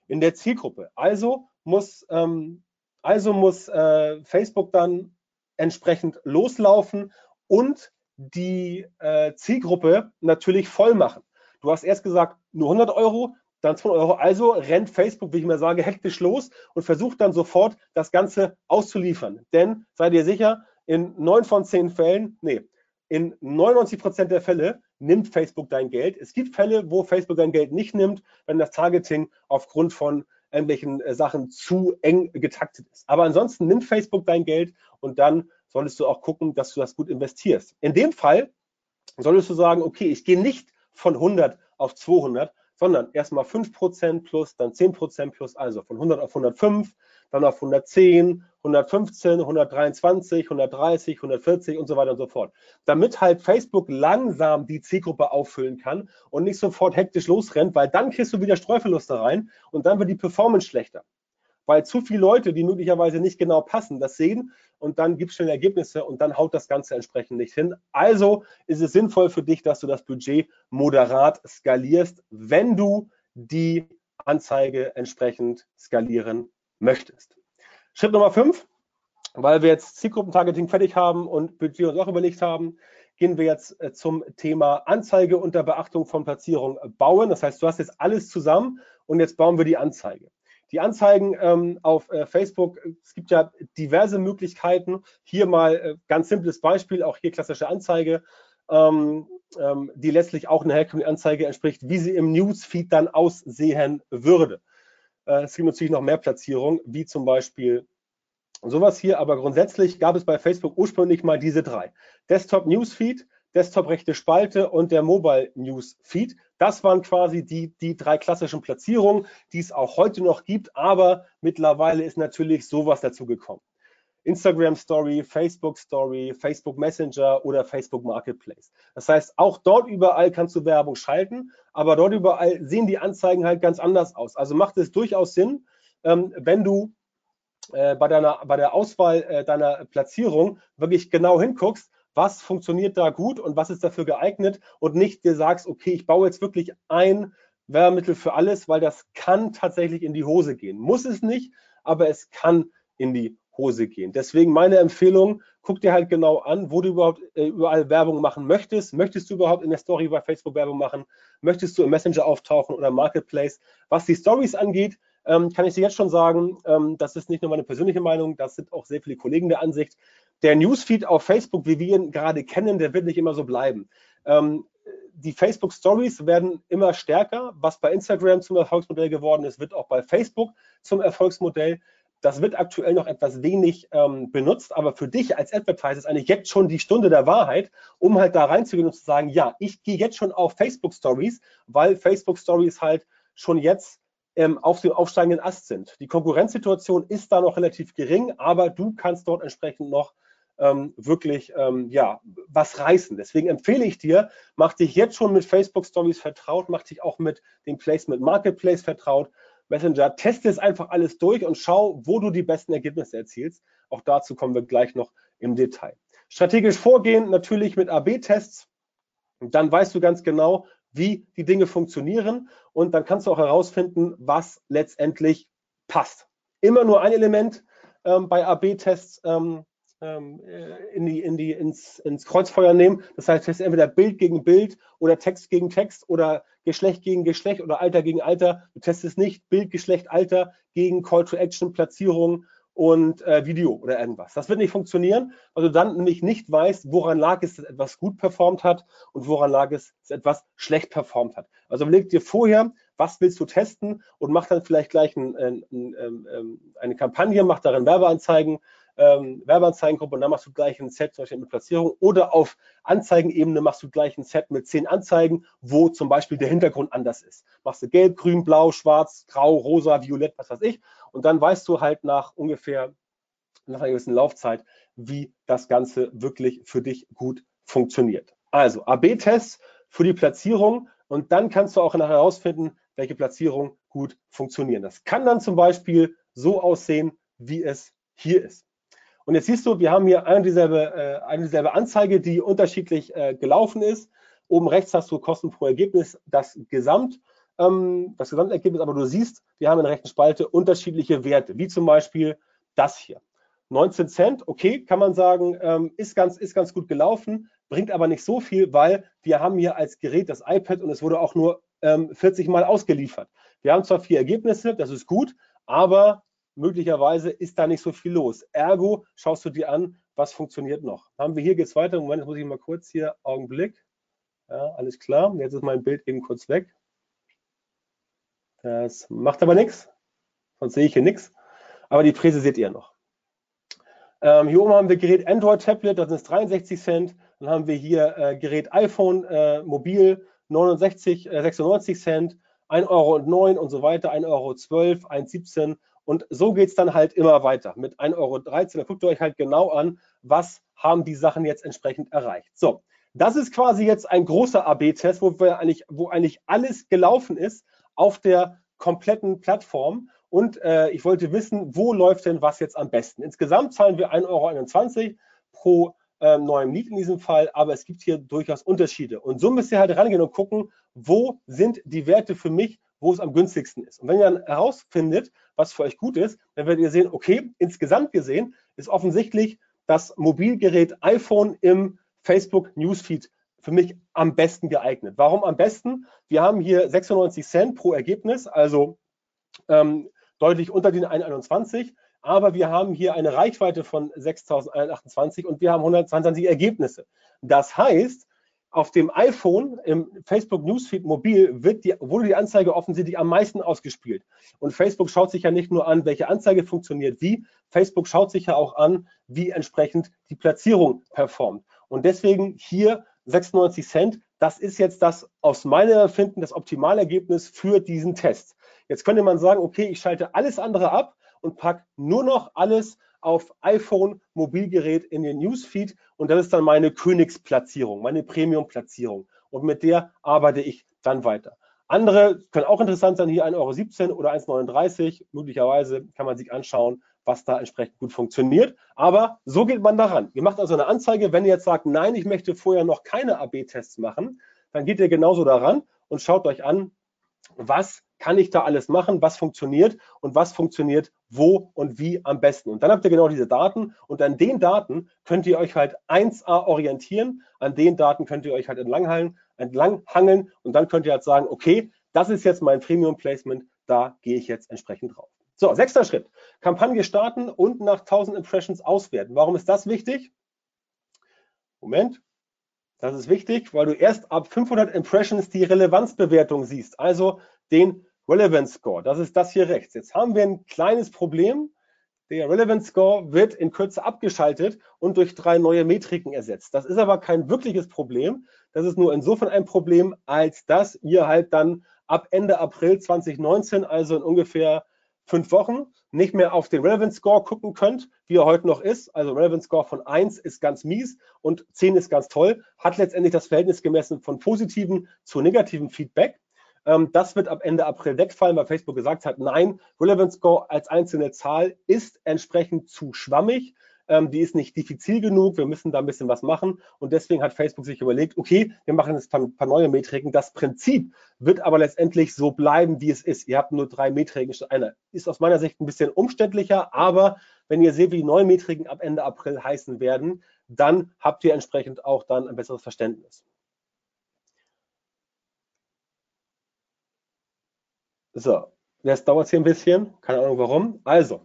in der Zielgruppe. Also muss, ähm, also muss äh, Facebook dann entsprechend loslaufen und die äh, Zielgruppe natürlich voll machen. Du hast erst gesagt, nur 100 Euro, dann 200 Euro. Also rennt Facebook, wie ich mal sage, hektisch los und versucht dann sofort, das Ganze auszuliefern. Denn, sei dir sicher, in neun von zehn Fällen, nee, in 99 Prozent der Fälle nimmt Facebook dein Geld. Es gibt Fälle, wo Facebook dein Geld nicht nimmt, wenn das Targeting aufgrund von irgendwelchen äh, Sachen zu eng getaktet ist. Aber ansonsten nimmt Facebook dein Geld und dann solltest du auch gucken, dass du das gut investierst. In dem Fall solltest du sagen, okay, ich gehe nicht von 100 auf 200, sondern erstmal 5% plus, dann 10% plus, also von 100 auf 105, dann auf 110, 115, 123, 130, 140 und so weiter und so fort. Damit halt Facebook langsam die Zielgruppe auffüllen kann und nicht sofort hektisch losrennt, weil dann kriegst du wieder Streuverluste rein und dann wird die Performance schlechter. Weil zu viele Leute, die möglicherweise nicht genau passen, das sehen und dann gibt es schnell Ergebnisse und dann haut das Ganze entsprechend nicht hin. Also ist es sinnvoll für dich, dass du das Budget moderat skalierst, wenn du die Anzeige entsprechend skalieren möchtest. Schritt Nummer fünf, weil wir jetzt Zielgruppentargeting fertig haben und Budget uns auch überlegt haben, gehen wir jetzt äh, zum Thema Anzeige unter Beachtung von Platzierung bauen. Das heißt, du hast jetzt alles zusammen und jetzt bauen wir die Anzeige. Die Anzeigen ähm, auf äh, Facebook, es gibt ja diverse Möglichkeiten. Hier mal äh, ganz simples Beispiel, auch hier klassische Anzeige, ähm, ähm, die letztlich auch eine herkömmliche Anzeige entspricht, wie sie im Newsfeed dann aussehen würde. Äh, es gibt natürlich noch mehr Platzierungen, wie zum Beispiel sowas hier, aber grundsätzlich gab es bei Facebook ursprünglich mal diese drei. Desktop Newsfeed, Desktop rechte Spalte und der Mobile Newsfeed. Das waren quasi die, die drei klassischen Platzierungen, die es auch heute noch gibt, aber mittlerweile ist natürlich sowas dazu gekommen. Instagram Story, Facebook Story, Facebook Messenger oder Facebook Marketplace. Das heißt, auch dort überall kannst du Werbung schalten, aber dort überall sehen die Anzeigen halt ganz anders aus. Also macht es durchaus Sinn, ähm, wenn du äh, bei, deiner, bei der Auswahl äh, deiner Platzierung wirklich genau hinguckst, was funktioniert da gut und was ist dafür geeignet und nicht dir sagst, okay, ich baue jetzt wirklich ein Werbemittel für alles, weil das kann tatsächlich in die Hose gehen. Muss es nicht, aber es kann in die Hose gehen. Deswegen meine Empfehlung, guck dir halt genau an, wo du überhaupt äh, überall Werbung machen möchtest. Möchtest du überhaupt in der Story bei Facebook Werbung machen? Möchtest du im Messenger auftauchen oder Marketplace? Was die Stories angeht, ähm, kann ich dir jetzt schon sagen, ähm, das ist nicht nur meine persönliche Meinung, das sind auch sehr viele Kollegen der Ansicht. Der Newsfeed auf Facebook, wie wir ihn gerade kennen, der wird nicht immer so bleiben. Ähm, die Facebook Stories werden immer stärker. Was bei Instagram zum Erfolgsmodell geworden ist, wird auch bei Facebook zum Erfolgsmodell. Das wird aktuell noch etwas wenig ähm, benutzt, aber für dich als Advertiser ist eigentlich jetzt schon die Stunde der Wahrheit, um halt da reinzugehen und zu sagen, ja, ich gehe jetzt schon auf Facebook Stories, weil Facebook Stories halt schon jetzt ähm, auf dem aufsteigenden Ast sind. Die Konkurrenzsituation ist da noch relativ gering, aber du kannst dort entsprechend noch ähm, wirklich ähm, ja, was reißen. Deswegen empfehle ich dir, mach dich jetzt schon mit Facebook Stories vertraut, mach dich auch mit dem Placement Marketplace vertraut, Messenger, teste es einfach alles durch und schau, wo du die besten Ergebnisse erzielst. Auch dazu kommen wir gleich noch im Detail. Strategisch vorgehen, natürlich mit AB-Tests. Dann weißt du ganz genau, wie die Dinge funktionieren und dann kannst du auch herausfinden, was letztendlich passt. Immer nur ein Element ähm, bei AB-Tests ähm, ähm, äh, in die, in die, ins, ins Kreuzfeuer nehmen. Das heißt, es ist entweder Bild gegen Bild oder Text gegen Text oder Geschlecht gegen Geschlecht oder Alter gegen Alter. Du testest nicht Bild, Geschlecht, Alter gegen Call to Action, Platzierung und äh, Video oder irgendwas. Das wird nicht funktionieren, weil du dann nämlich nicht weißt, woran lag es, dass etwas gut performt hat und woran lag es, dass etwas schlecht performt hat. Also überleg dir vorher, was willst du testen und mach dann vielleicht gleich ein, ein, ein, ähm, eine Kampagne, mach darin Werbeanzeigen, ähm, Werbeanzeigengruppe und dann machst du gleich ein Set zum Beispiel mit Platzierung oder auf Anzeigenebene machst du gleich ein Set mit zehn Anzeigen, wo zum Beispiel der Hintergrund anders ist. Machst du gelb, grün, blau, schwarz, grau, rosa, violett, was weiß ich und dann weißt du halt nach ungefähr nach einer gewissen Laufzeit, wie das Ganze wirklich für dich gut funktioniert. Also AB-Tests für die Platzierung und dann kannst du auch nachher herausfinden, welche Platzierungen gut funktionieren. Das kann dann zum Beispiel so aussehen, wie es hier ist. Und jetzt siehst du, wir haben hier eine dieselbe, äh, eine dieselbe Anzeige, die unterschiedlich äh, gelaufen ist. Oben rechts hast du Kosten pro Ergebnis, das Gesamt, ähm, das Gesamtergebnis, aber du siehst, wir haben in der rechten Spalte unterschiedliche Werte, wie zum Beispiel das hier. 19 Cent, okay, kann man sagen, ähm, ist, ganz, ist ganz gut gelaufen, bringt aber nicht so viel, weil wir haben hier als Gerät das iPad und es wurde auch nur ähm, 40 Mal ausgeliefert. Wir haben zwar vier Ergebnisse, das ist gut, aber möglicherweise ist da nicht so viel los. Ergo schaust du dir an, was funktioniert noch. Haben wir hier geht's weiter. Moment, jetzt muss ich mal kurz hier Augenblick. Ja, alles klar. Jetzt ist mein Bild eben kurz weg. Das macht aber nichts. Sonst sehe ich hier nichts. Aber die Präse seht ihr noch. Ähm, hier oben haben wir Gerät Android Tablet, das sind 63 Cent. Dann haben wir hier äh, Gerät iPhone äh, Mobil 69, äh, 96 Cent, 1,09 Euro und so weiter, 1,12 Euro, 1,17 und so geht es dann halt immer weiter mit 1,13 Euro. Da guckt ihr euch halt genau an, was haben die Sachen jetzt entsprechend erreicht. So, das ist quasi jetzt ein großer AB-Test, wo, eigentlich, wo eigentlich alles gelaufen ist auf der kompletten Plattform. Und äh, ich wollte wissen, wo läuft denn was jetzt am besten? Insgesamt zahlen wir 1,21 Euro pro äh, neuem Lied in diesem Fall, aber es gibt hier durchaus Unterschiede. Und so müsst ihr halt rangehen und gucken, wo sind die Werte für mich, wo es am günstigsten ist. Und wenn ihr dann herausfindet, was für euch gut ist, dann werdet ihr sehen, okay, insgesamt gesehen ist offensichtlich das Mobilgerät iPhone im Facebook Newsfeed für mich am besten geeignet. Warum am besten? Wir haben hier 96 Cent pro Ergebnis, also ähm, deutlich unter den 1,21, aber wir haben hier eine Reichweite von 6.128 und wir haben 122 Ergebnisse. Das heißt, auf dem iPhone im Facebook Newsfeed mobil wird die, wurde die Anzeige offensichtlich am meisten ausgespielt. Und Facebook schaut sich ja nicht nur an, welche Anzeige funktioniert wie, Facebook schaut sich ja auch an, wie entsprechend die Platzierung performt. Und deswegen hier 96 Cent, das ist jetzt das aus meinem Erfinden das Optimalergebnis für diesen Test. Jetzt könnte man sagen, okay, ich schalte alles andere ab und packe nur noch alles auf iPhone, Mobilgerät in den Newsfeed und das ist dann meine Königsplatzierung, meine Premium-Platzierung. Und mit der arbeite ich dann weiter. Andere können auch interessant sein, hier 1,17 Euro oder 1,39 Euro. Möglicherweise kann man sich anschauen, was da entsprechend gut funktioniert. Aber so geht man daran. Ihr macht also eine Anzeige, wenn ihr jetzt sagt, nein, ich möchte vorher noch keine AB-Tests machen, dann geht ihr genauso daran und schaut euch an, was kann ich da alles machen, was funktioniert und was funktioniert wo und wie am besten. Und dann habt ihr genau diese Daten und an den Daten könnt ihr euch halt 1a orientieren, an den Daten könnt ihr euch halt entlanghangeln, entlanghangeln und dann könnt ihr halt sagen, okay, das ist jetzt mein Premium Placement, da gehe ich jetzt entsprechend drauf. So, sechster Schritt. Kampagne starten und nach 1000 Impressions auswerten. Warum ist das wichtig? Moment. Das ist wichtig, weil du erst ab 500 Impressions die Relevanzbewertung siehst, also den Relevance Score. Das ist das hier rechts. Jetzt haben wir ein kleines Problem. Der Relevance Score wird in Kürze abgeschaltet und durch drei neue Metriken ersetzt. Das ist aber kein wirkliches Problem. Das ist nur insofern ein Problem, als dass ihr halt dann ab Ende April 2019, also in ungefähr fünf Wochen, nicht mehr auf den Relevance Score gucken könnt, wie er heute noch ist. Also Relevance Score von 1 ist ganz mies und 10 ist ganz toll, hat letztendlich das Verhältnis gemessen von positiven zu negativen Feedback. Ähm, das wird ab Ende April wegfallen, weil Facebook gesagt hat, nein, Relevance Score als einzelne Zahl ist entsprechend zu schwammig. Ähm, die ist nicht diffizil genug, wir müssen da ein bisschen was machen. Und deswegen hat Facebook sich überlegt, okay, wir machen jetzt ein paar neue Metriken. Das Prinzip wird aber letztendlich so bleiben, wie es ist. Ihr habt nur drei Metriken statt einer. Ist aus meiner Sicht ein bisschen umständlicher, aber wenn ihr seht, wie die neuen Metriken ab Ende April heißen werden, dann habt ihr entsprechend auch dann ein besseres Verständnis. So, jetzt dauert es hier ein bisschen, keine Ahnung warum. Also,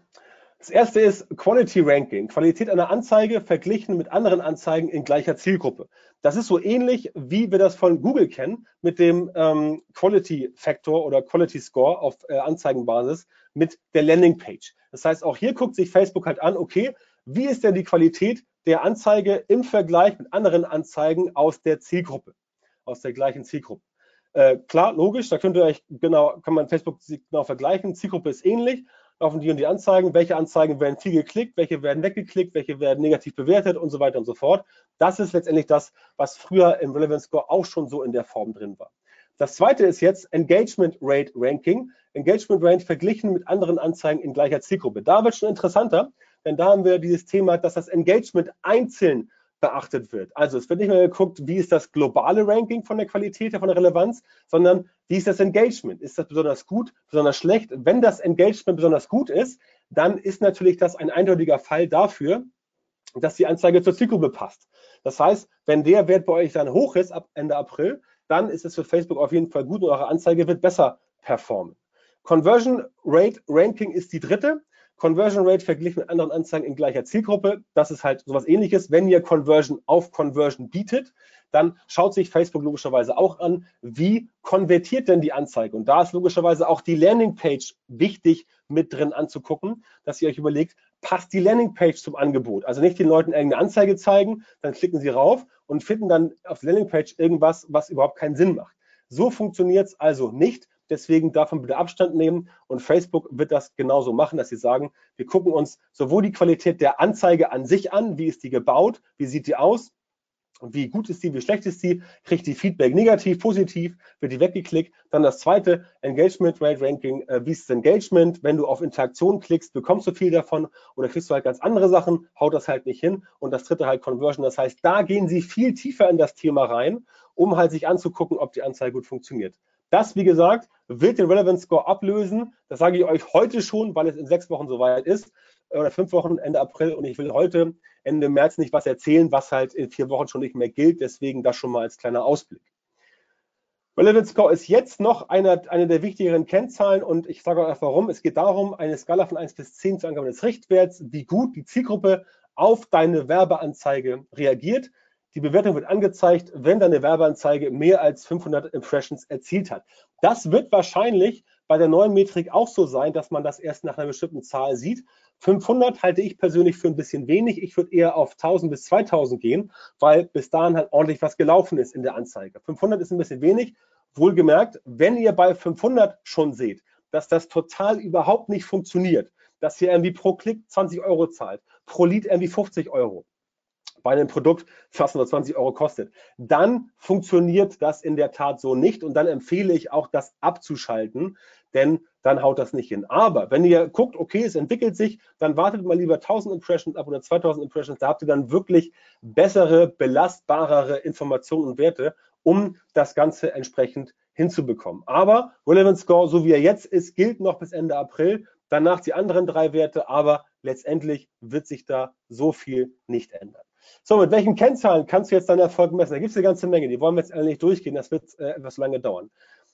das erste ist Quality Ranking, Qualität einer Anzeige verglichen mit anderen Anzeigen in gleicher Zielgruppe. Das ist so ähnlich, wie wir das von Google kennen, mit dem ähm, Quality Factor oder Quality Score auf äh, Anzeigenbasis mit der Landing Page. Das heißt, auch hier guckt sich Facebook halt an, okay, wie ist denn die Qualität der Anzeige im Vergleich mit anderen Anzeigen aus der Zielgruppe, aus der gleichen Zielgruppe. Äh, klar, logisch, da könnt ihr euch genau, kann man Facebook genau vergleichen. Zielgruppe ist ähnlich, laufen die und die Anzeigen. Welche Anzeigen werden viel geklickt, welche werden weggeklickt, welche werden negativ bewertet und so weiter und so fort. Das ist letztendlich das, was früher im Relevance Score auch schon so in der Form drin war. Das zweite ist jetzt Engagement Rate Ranking. Engagement Rate verglichen mit anderen Anzeigen in gleicher Zielgruppe. Da wird schon interessanter, denn da haben wir dieses Thema, dass das Engagement einzeln beachtet wird. Also es wird nicht mehr geguckt, wie ist das globale Ranking von der Qualität, von der Relevanz, sondern wie ist das Engagement? Ist das besonders gut, besonders schlecht? Wenn das Engagement besonders gut ist, dann ist natürlich das ein eindeutiger Fall dafür, dass die Anzeige zur Zielgruppe passt. Das heißt, wenn der Wert bei euch dann hoch ist ab Ende April, dann ist es für Facebook auf jeden Fall gut und eure Anzeige wird besser performen. Conversion Rate Ranking ist die dritte. Conversion Rate verglichen mit anderen Anzeigen in gleicher Zielgruppe. Das ist halt sowas ähnliches. Wenn ihr Conversion auf Conversion bietet, dann schaut sich Facebook logischerweise auch an, wie konvertiert denn die Anzeige. Und da ist logischerweise auch die Landingpage wichtig mit drin anzugucken, dass ihr euch überlegt, passt die Landingpage zum Angebot? Also nicht den Leuten irgendeine Anzeige zeigen, dann klicken sie rauf und finden dann auf der Landingpage irgendwas, was überhaupt keinen Sinn macht. So funktioniert es also nicht. Deswegen davon bitte Abstand nehmen und Facebook wird das genauso machen, dass sie sagen, wir gucken uns sowohl die Qualität der Anzeige an sich an, wie ist die gebaut, wie sieht die aus, wie gut ist die, wie schlecht ist die, kriegt die Feedback negativ, positiv, wird die weggeklickt. Dann das zweite, Engagement Rate Ranking, äh, wie ist das Engagement? Wenn du auf Interaktion klickst, bekommst du viel davon oder kriegst du halt ganz andere Sachen, haut das halt nicht hin. Und das dritte halt Conversion, das heißt, da gehen sie viel tiefer in das Thema rein, um halt sich anzugucken, ob die Anzeige gut funktioniert. Das, wie gesagt, wird den Relevance Score ablösen. Das sage ich euch heute schon, weil es in sechs Wochen soweit ist oder fünf Wochen Ende April und ich will heute Ende März nicht was erzählen, was halt in vier Wochen schon nicht mehr gilt. Deswegen das schon mal als kleiner Ausblick. Relevance Score ist jetzt noch eine, eine der wichtigeren Kennzahlen und ich sage euch warum. Es geht darum, eine Skala von 1 bis 10 zu Angabe des Richtwerts, wie gut die Zielgruppe auf deine Werbeanzeige reagiert. Die Bewertung wird angezeigt, wenn deine Werbeanzeige mehr als 500 Impressions erzielt hat. Das wird wahrscheinlich bei der neuen Metrik auch so sein, dass man das erst nach einer bestimmten Zahl sieht. 500 halte ich persönlich für ein bisschen wenig. Ich würde eher auf 1000 bis 2000 gehen, weil bis dahin halt ordentlich was gelaufen ist in der Anzeige. 500 ist ein bisschen wenig. Wohlgemerkt, wenn ihr bei 500 schon seht, dass das total überhaupt nicht funktioniert, dass ihr irgendwie pro Klick 20 Euro zahlt, pro Lied irgendwie 50 Euro, bei einem Produkt fast 120 Euro kostet, dann funktioniert das in der Tat so nicht und dann empfehle ich auch, das abzuschalten, denn dann haut das nicht hin. Aber wenn ihr guckt, okay, es entwickelt sich, dann wartet mal lieber 1000 Impressions ab oder 2000 Impressions, da habt ihr dann wirklich bessere, belastbarere Informationen und Werte, um das Ganze entsprechend hinzubekommen. Aber Relevant Score, so wie er jetzt ist, gilt noch bis Ende April. Danach die anderen drei Werte, aber letztendlich wird sich da so viel nicht ändern. So, mit welchen Kennzahlen kannst du jetzt deinen Erfolg messen? Da gibt es eine ganze Menge, die wollen wir jetzt alle nicht durchgehen, das wird äh, etwas lange dauern.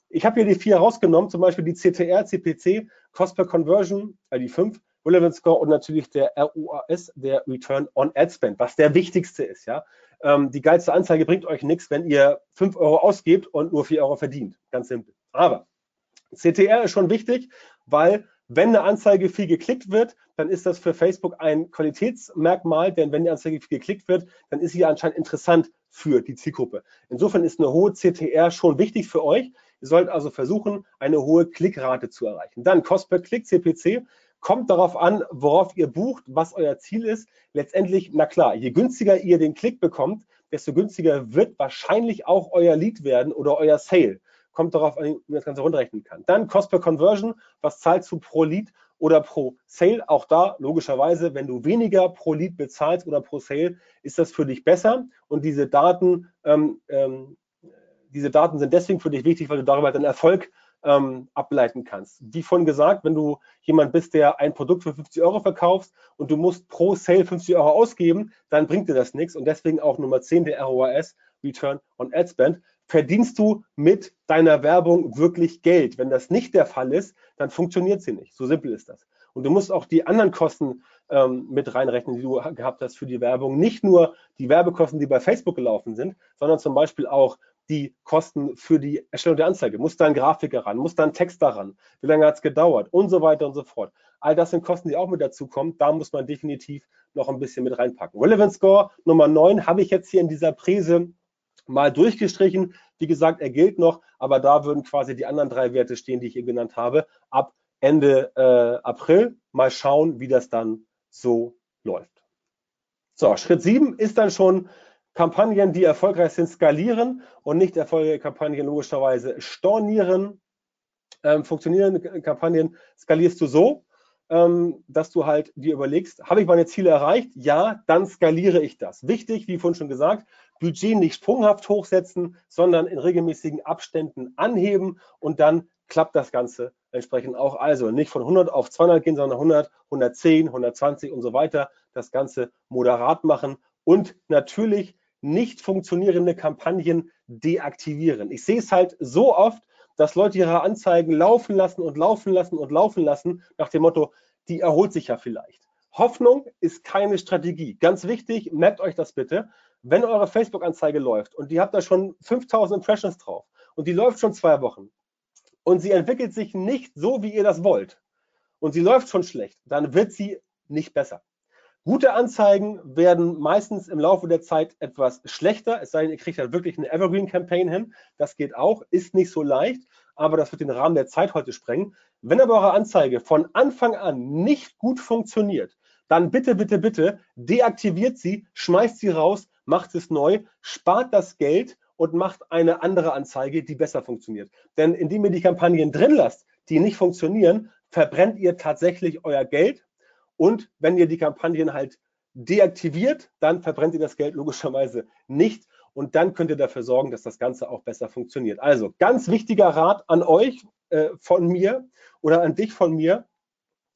Ich habe hier die vier rausgenommen, zum Beispiel die CTR, CPC, Cost per Conversion, äh, die fünf, Relevant Score und natürlich der ROAS, der Return on Ad Spend, was der wichtigste ist. Ja? Ähm, die geilste Anzeige bringt euch nichts, wenn ihr fünf Euro ausgebt und nur vier Euro verdient. Ganz simpel. Aber CTR ist schon wichtig, weil wenn eine Anzeige viel geklickt wird, dann ist das für Facebook ein Qualitätsmerkmal, denn wenn die Anzeige viel geklickt wird, dann ist sie anscheinend interessant für die Zielgruppe. Insofern ist eine hohe CTR schon wichtig für euch. Ihr sollt also versuchen, eine hohe Klickrate zu erreichen. Dann Cost per Klick, CPC, kommt darauf an, worauf ihr bucht, was euer Ziel ist. Letztendlich, na klar, je günstiger ihr den Klick bekommt, desto günstiger wird wahrscheinlich auch euer Lead werden oder euer Sale kommt darauf an, wie man das Ganze runterrechnen kann. Dann Cost per Conversion, was zahlst du pro Lead oder pro Sale? Auch da logischerweise, wenn du weniger pro Lead bezahlst oder pro Sale, ist das für dich besser. Und diese Daten, ähm, ähm, diese Daten sind deswegen für dich wichtig, weil du darüber deinen Erfolg ähm, ableiten kannst. Wie vorhin gesagt, wenn du jemand bist, der ein Produkt für 50 Euro verkaufst und du musst pro Sale 50 Euro ausgeben, dann bringt dir das nichts und deswegen auch Nummer 10 der ROAS, Return on Ad Spend verdienst du mit deiner Werbung wirklich Geld. Wenn das nicht der Fall ist, dann funktioniert sie nicht. So simpel ist das. Und du musst auch die anderen Kosten ähm, mit reinrechnen, die du gehabt hast für die Werbung. Nicht nur die Werbekosten, die bei Facebook gelaufen sind, sondern zum Beispiel auch die Kosten für die Erstellung der Anzeige. Muss da ein Grafiker ran? Muss da ein Text daran? Wie lange hat es gedauert? Und so weiter und so fort. All das sind Kosten, die auch mit dazu kommen. Da muss man definitiv noch ein bisschen mit reinpacken. Relevant Score Nummer 9 habe ich jetzt hier in dieser Präse mal durchgestrichen. Wie gesagt, er gilt noch, aber da würden quasi die anderen drei Werte stehen, die ich eben genannt habe, ab Ende äh, April. Mal schauen, wie das dann so läuft. So, Schritt 7 ist dann schon Kampagnen, die erfolgreich sind, skalieren und nicht erfolgreiche Kampagnen logischerweise stornieren. Ähm, funktionierende Kampagnen skalierst du so, ähm, dass du halt dir überlegst, habe ich meine Ziele erreicht? Ja, dann skaliere ich das. Wichtig, wie vorhin schon gesagt, Budget nicht sprunghaft hochsetzen, sondern in regelmäßigen Abständen anheben und dann klappt das Ganze entsprechend auch. Also nicht von 100 auf 200 gehen, sondern 100, 110, 120 und so weiter. Das Ganze moderat machen und natürlich nicht funktionierende Kampagnen deaktivieren. Ich sehe es halt so oft, dass Leute ihre Anzeigen laufen lassen und laufen lassen und laufen lassen nach dem Motto, die erholt sich ja vielleicht. Hoffnung ist keine Strategie. Ganz wichtig, merkt euch das bitte. Wenn eure Facebook-Anzeige läuft und ihr habt da schon 5000 Impressions drauf und die läuft schon zwei Wochen und sie entwickelt sich nicht so, wie ihr das wollt und sie läuft schon schlecht, dann wird sie nicht besser. Gute Anzeigen werden meistens im Laufe der Zeit etwas schlechter, es sei denn, ihr kriegt halt wirklich eine Evergreen-Campaign hin. Das geht auch, ist nicht so leicht, aber das wird den Rahmen der Zeit heute sprengen. Wenn aber eure Anzeige von Anfang an nicht gut funktioniert, dann bitte, bitte, bitte deaktiviert sie, schmeißt sie raus, macht es neu, spart das Geld und macht eine andere Anzeige, die besser funktioniert. Denn indem ihr die Kampagnen drin lasst, die nicht funktionieren, verbrennt ihr tatsächlich euer Geld. Und wenn ihr die Kampagnen halt deaktiviert, dann verbrennt ihr das Geld logischerweise nicht. Und dann könnt ihr dafür sorgen, dass das Ganze auch besser funktioniert. Also ganz wichtiger Rat an euch äh, von mir oder an dich von mir.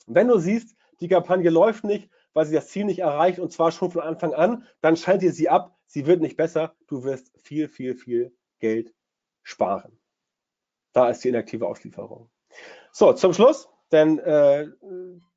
Wenn du siehst, die Kampagne läuft nicht, weil sie das Ziel nicht erreicht und zwar schon von Anfang an, dann schalte sie ab. Sie wird nicht besser. Du wirst viel, viel, viel Geld sparen. Da ist die inaktive Auslieferung. So, zum Schluss, denn äh,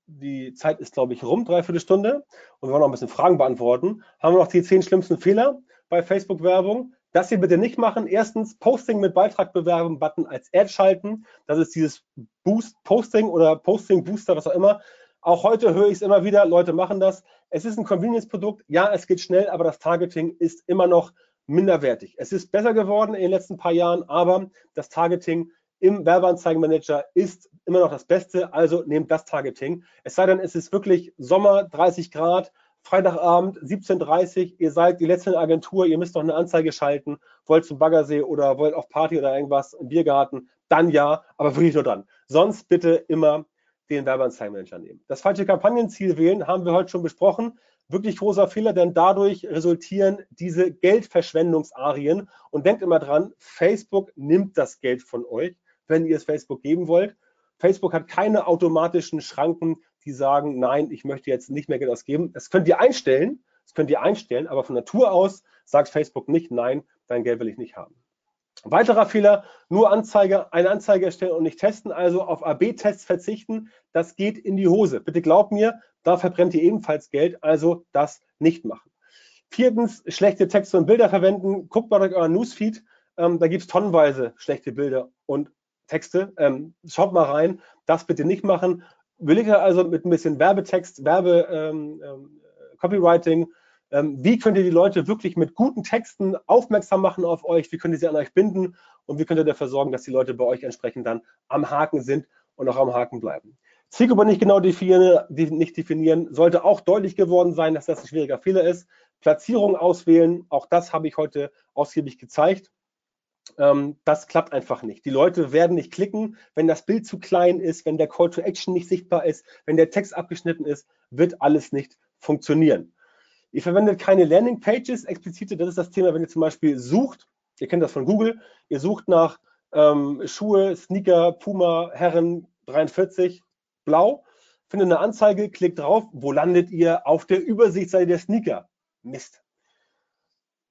die Zeit ist, glaube ich, rum, dreiviertel Stunde und wir wollen noch ein bisschen Fragen beantworten. Haben wir noch die zehn schlimmsten Fehler bei Facebook-Werbung? Das hier bitte nicht machen. Erstens, Posting mit Beitrag bewerben, Button als Ad schalten. Das ist dieses Boost Posting oder Posting Booster, was auch immer. Auch heute höre ich es immer wieder, Leute machen das. Es ist ein Convenience-Produkt. Ja, es geht schnell, aber das Targeting ist immer noch minderwertig. Es ist besser geworden in den letzten paar Jahren, aber das Targeting im Werbeanzeigenmanager ist immer noch das Beste. Also nehmt das Targeting. Es sei denn, es ist wirklich Sommer, 30 Grad, Freitagabend, 17.30 Uhr, ihr seid die letzte Agentur, ihr müsst noch eine Anzeige schalten, wollt zum Baggersee oder wollt auf Party oder irgendwas im Biergarten, dann ja, aber wirklich nur dann. Sonst bitte immer den Werbeanzeigenmanager nehmen. Das falsche Kampagnenziel wählen haben wir heute schon besprochen. Wirklich großer Fehler, denn dadurch resultieren diese Geldverschwendungsarien. Und denkt immer dran, Facebook nimmt das Geld von euch, wenn ihr es Facebook geben wollt. Facebook hat keine automatischen Schranken, die sagen, nein, ich möchte jetzt nicht mehr Geld ausgeben. Das könnt ihr einstellen, das könnt ihr einstellen, aber von Natur aus sagt Facebook nicht, nein, dein Geld will ich nicht haben. Weiterer Fehler, nur Anzeige, eine Anzeige erstellen und nicht testen, also auf AB-Tests verzichten, das geht in die Hose. Bitte glaubt mir, da verbrennt ihr ebenfalls Geld, also das nicht machen. Viertens, schlechte Texte und Bilder verwenden. Guckt mal durch euren Newsfeed, ähm, da gibt es tonnenweise schlechte Bilder und Texte. Ähm, schaut mal rein, das bitte nicht machen. Will also mit ein bisschen Werbetext, Werbe, ähm, ähm Copywriting, wie könnt ihr die Leute wirklich mit guten Texten aufmerksam machen auf euch? Wie könnt ihr sie an euch binden? Und wie könnt ihr dafür sorgen, dass die Leute bei euch entsprechend dann am Haken sind und auch am Haken bleiben? Zielgruppe nicht genau definieren, nicht definieren, sollte auch deutlich geworden sein, dass das ein schwieriger Fehler ist. Platzierung auswählen, auch das habe ich heute ausgiebig gezeigt. Ähm, das klappt einfach nicht. Die Leute werden nicht klicken, wenn das Bild zu klein ist, wenn der Call to Action nicht sichtbar ist, wenn der Text abgeschnitten ist, wird alles nicht funktionieren. Ihr verwendet keine Landing-Pages explizite. Das ist das Thema, wenn ihr zum Beispiel sucht. Ihr kennt das von Google. Ihr sucht nach ähm, Schuhe, Sneaker, Puma, Herren 43, blau. Findet eine Anzeige, klickt drauf. Wo landet ihr? Auf der Übersichtsseite der Sneaker. Mist.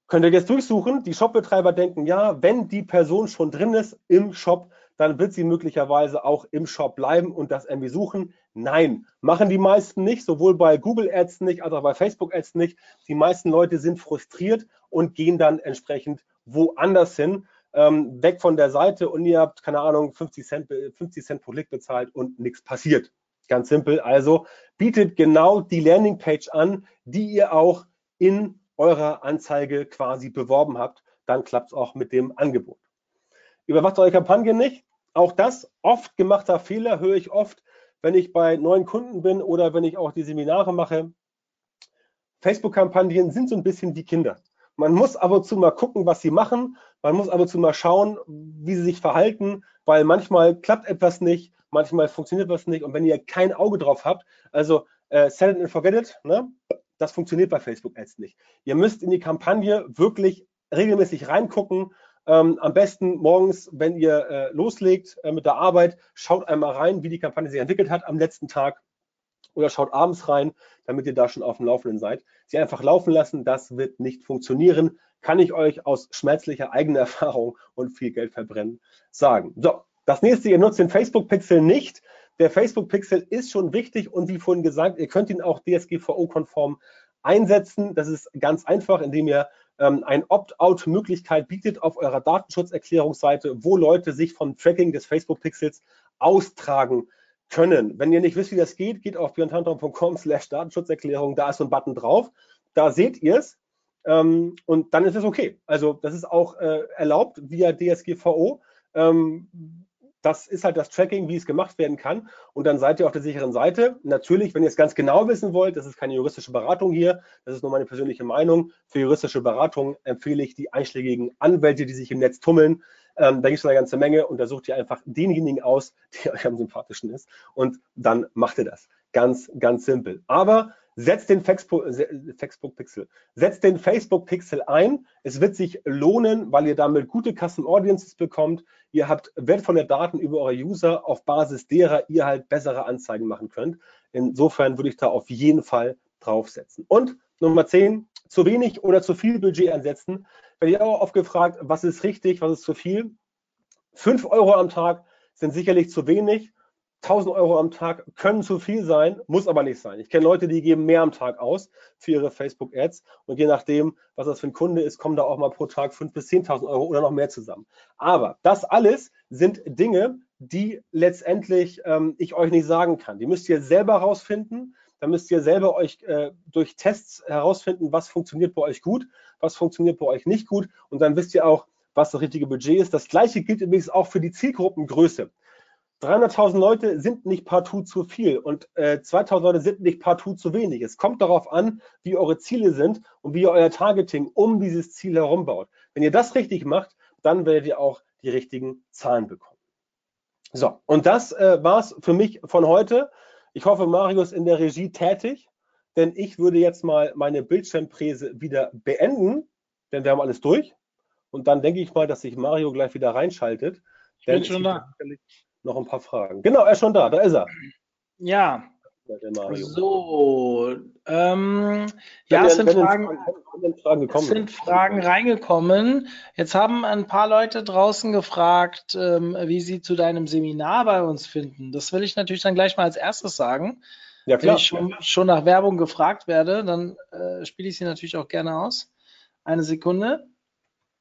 Könnt ihr jetzt durchsuchen. Die Shopbetreiber denken, ja, wenn die Person schon drin ist im Shop, dann wird sie möglicherweise auch im Shop bleiben und das irgendwie suchen. Nein, machen die meisten nicht, sowohl bei Google Ads nicht, als auch bei Facebook Ads nicht. Die meisten Leute sind frustriert und gehen dann entsprechend woanders hin, ähm, weg von der Seite und ihr habt, keine Ahnung, 50 Cent, 50 Cent pro Klick bezahlt und nichts passiert. Ganz simpel. Also bietet genau die Landingpage an, die ihr auch in eurer Anzeige quasi beworben habt. Dann klappt es auch mit dem Angebot. Überwacht eure Kampagne nicht. Auch das oft gemachter Fehler höre ich oft, wenn ich bei neuen Kunden bin oder wenn ich auch die Seminare mache. Facebook-Kampagnen sind so ein bisschen wie Kinder. Man muss ab und zu mal gucken, was sie machen. Man muss ab und zu mal schauen, wie sie sich verhalten, weil manchmal klappt etwas nicht, manchmal funktioniert was nicht. Und wenn ihr kein Auge drauf habt, also äh, set it and forget it, ne? das funktioniert bei Facebook Ads nicht. Ihr müsst in die Kampagne wirklich regelmäßig reingucken Ähm, am besten morgens, wenn ihr äh, loslegt äh, mit der Arbeit, schaut einmal rein, wie die Kampagne sich entwickelt hat am letzten Tag oder schaut abends rein, damit ihr da schon auf dem Laufenden seid. Sie einfach laufen lassen, das wird nicht funktionieren, kann ich euch aus schmerzlicher eigener Erfahrung und viel Geld verbrennen sagen. So, das nächste, ihr nutzt den Facebook-Pixel nicht. Der Facebook-Pixel ist schon wichtig und wie vorhin gesagt, ihr könnt ihn auch DSGVO-konform einsetzen. Das ist ganz einfach, indem ihr ähm, eine Opt-out-Möglichkeit bietet auf eurer Datenschutzerklärungsseite, wo Leute sich vom Tracking des Facebook-Pixels austragen können. Wenn ihr nicht wisst, wie das geht, geht auf björntanton.com slash Datenschutzerklärung, da ist so ein Button drauf. Da seht ihr es ähm, und dann ist es okay. Also das ist auch äh, erlaubt via DSGVO. Ähm, das ist halt das Tracking, wie es gemacht werden kann. Und dann seid ihr auf der sicheren Seite. Natürlich, wenn ihr es ganz genau wissen wollt, das ist keine juristische Beratung hier, das ist nur meine persönliche Meinung. Für juristische Beratung empfehle ich die einschlägigen Anwälte, die sich im Netz tummeln. Ähm, da gibt es eine ganze Menge und da sucht ihr einfach denjenigen aus, der euch am sympathischen ist. Und dann macht ihr das. Ganz, ganz simpel. Aber setzt den Facebook Pixel, setzt den Facebook Pixel ein. Es wird sich lohnen, weil ihr damit gute Custom Audiences bekommt. Ihr habt wertvolle Daten über eure User, auf Basis derer ihr halt bessere Anzeigen machen könnt. Insofern würde ich da auf jeden Fall draufsetzen. Und Nummer 10, zu wenig oder zu viel Budget einsetzen. Werde ich auch oft gefragt, was ist richtig, was ist zu viel? 5 Euro am Tag sind sicherlich zu wenig. 1000 Euro am Tag können zu viel sein, muss aber nicht sein. Ich kenne Leute, die geben mehr am Tag aus für ihre Facebook-Ads und je nachdem, was das für ein Kunde ist, kommen da auch mal pro Tag 5.000 bis 10.000 Euro oder noch mehr zusammen. Aber das alles sind Dinge, die letztendlich ähm, ich euch nicht sagen kann. Die müsst ihr selber herausfinden. Da müsst ihr selber euch äh, durch Tests herausfinden, was funktioniert bei euch gut, was funktioniert bei euch nicht gut. Und dann wisst ihr auch, was das richtige Budget ist. Das gleiche gilt übrigens auch für die Zielgruppengröße. 300.000 Leute sind nicht partout zu viel und äh, 2.000 Leute sind nicht partout zu wenig. Es kommt darauf an, wie eure Ziele sind und wie ihr euer Targeting um dieses Ziel herum baut. Wenn ihr das richtig macht, dann werdet ihr auch die richtigen Zahlen bekommen. So, und das äh, war's für mich von heute. Ich hoffe, Marius in der Regie tätig, denn ich würde jetzt mal meine Bildschirmpräse wieder beenden, denn wir haben alles durch. Und dann denke ich mal, dass sich Mario gleich wieder reinschaltet. Ich bin schon da noch ein paar Fragen. Genau, er ist schon da, da ist er. Ja. So, ähm, ja, es sind, Fragen, es sind Fragen reingekommen. Jetzt haben ein paar Leute draußen gefragt, ähm, wie sie zu deinem Seminar bei uns finden. Das will ich natürlich dann gleich mal als erstes sagen. Ja, klar. Wenn ich schon, schon nach Werbung gefragt werde, dann äh, spiele ich sie natürlich auch gerne aus. Eine Sekunde.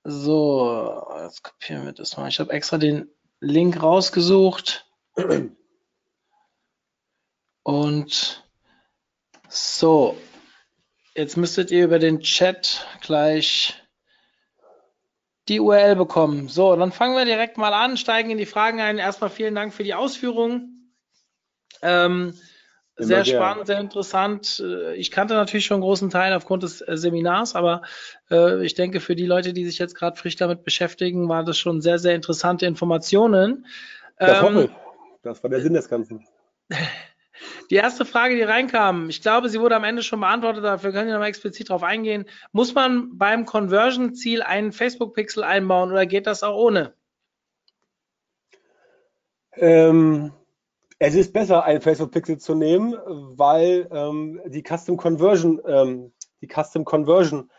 So, jetzt kopieren wir das mal. Ich habe extra den Link rausgesucht. Und so, jetzt müsstet ihr über den Chat gleich die URL bekommen. So, dann fangen wir direkt mal an, steigen in die Fragen ein. Erstmal vielen Dank für die Ausführungen. Ähm, sehr spannend, sehr interessant. Äh, ich kannte natürlich schon einen großen Teil aufgrund des äh, Seminars, aber äh, ich denke, für die Leute, die sich jetzt gerade frisch damit beschäftigen, war das schon sehr, sehr interessante Informationen. Das, ähm, das war der Sinn des Ganzen. Die erste Frage, die reinkam, ich glaube, sie wurde am Ende schon beantwortet, dafür können wir nochmal explizit drauf eingehen. Muss man beim Conversion-Ziel einen Facebook-Pixel einbauen oder geht das auch ohne? Ähm, es ist besser, einen Facebook Pixel zu nehmen, weil ähm, die Custom Conversion, ähm, die Custom Conversion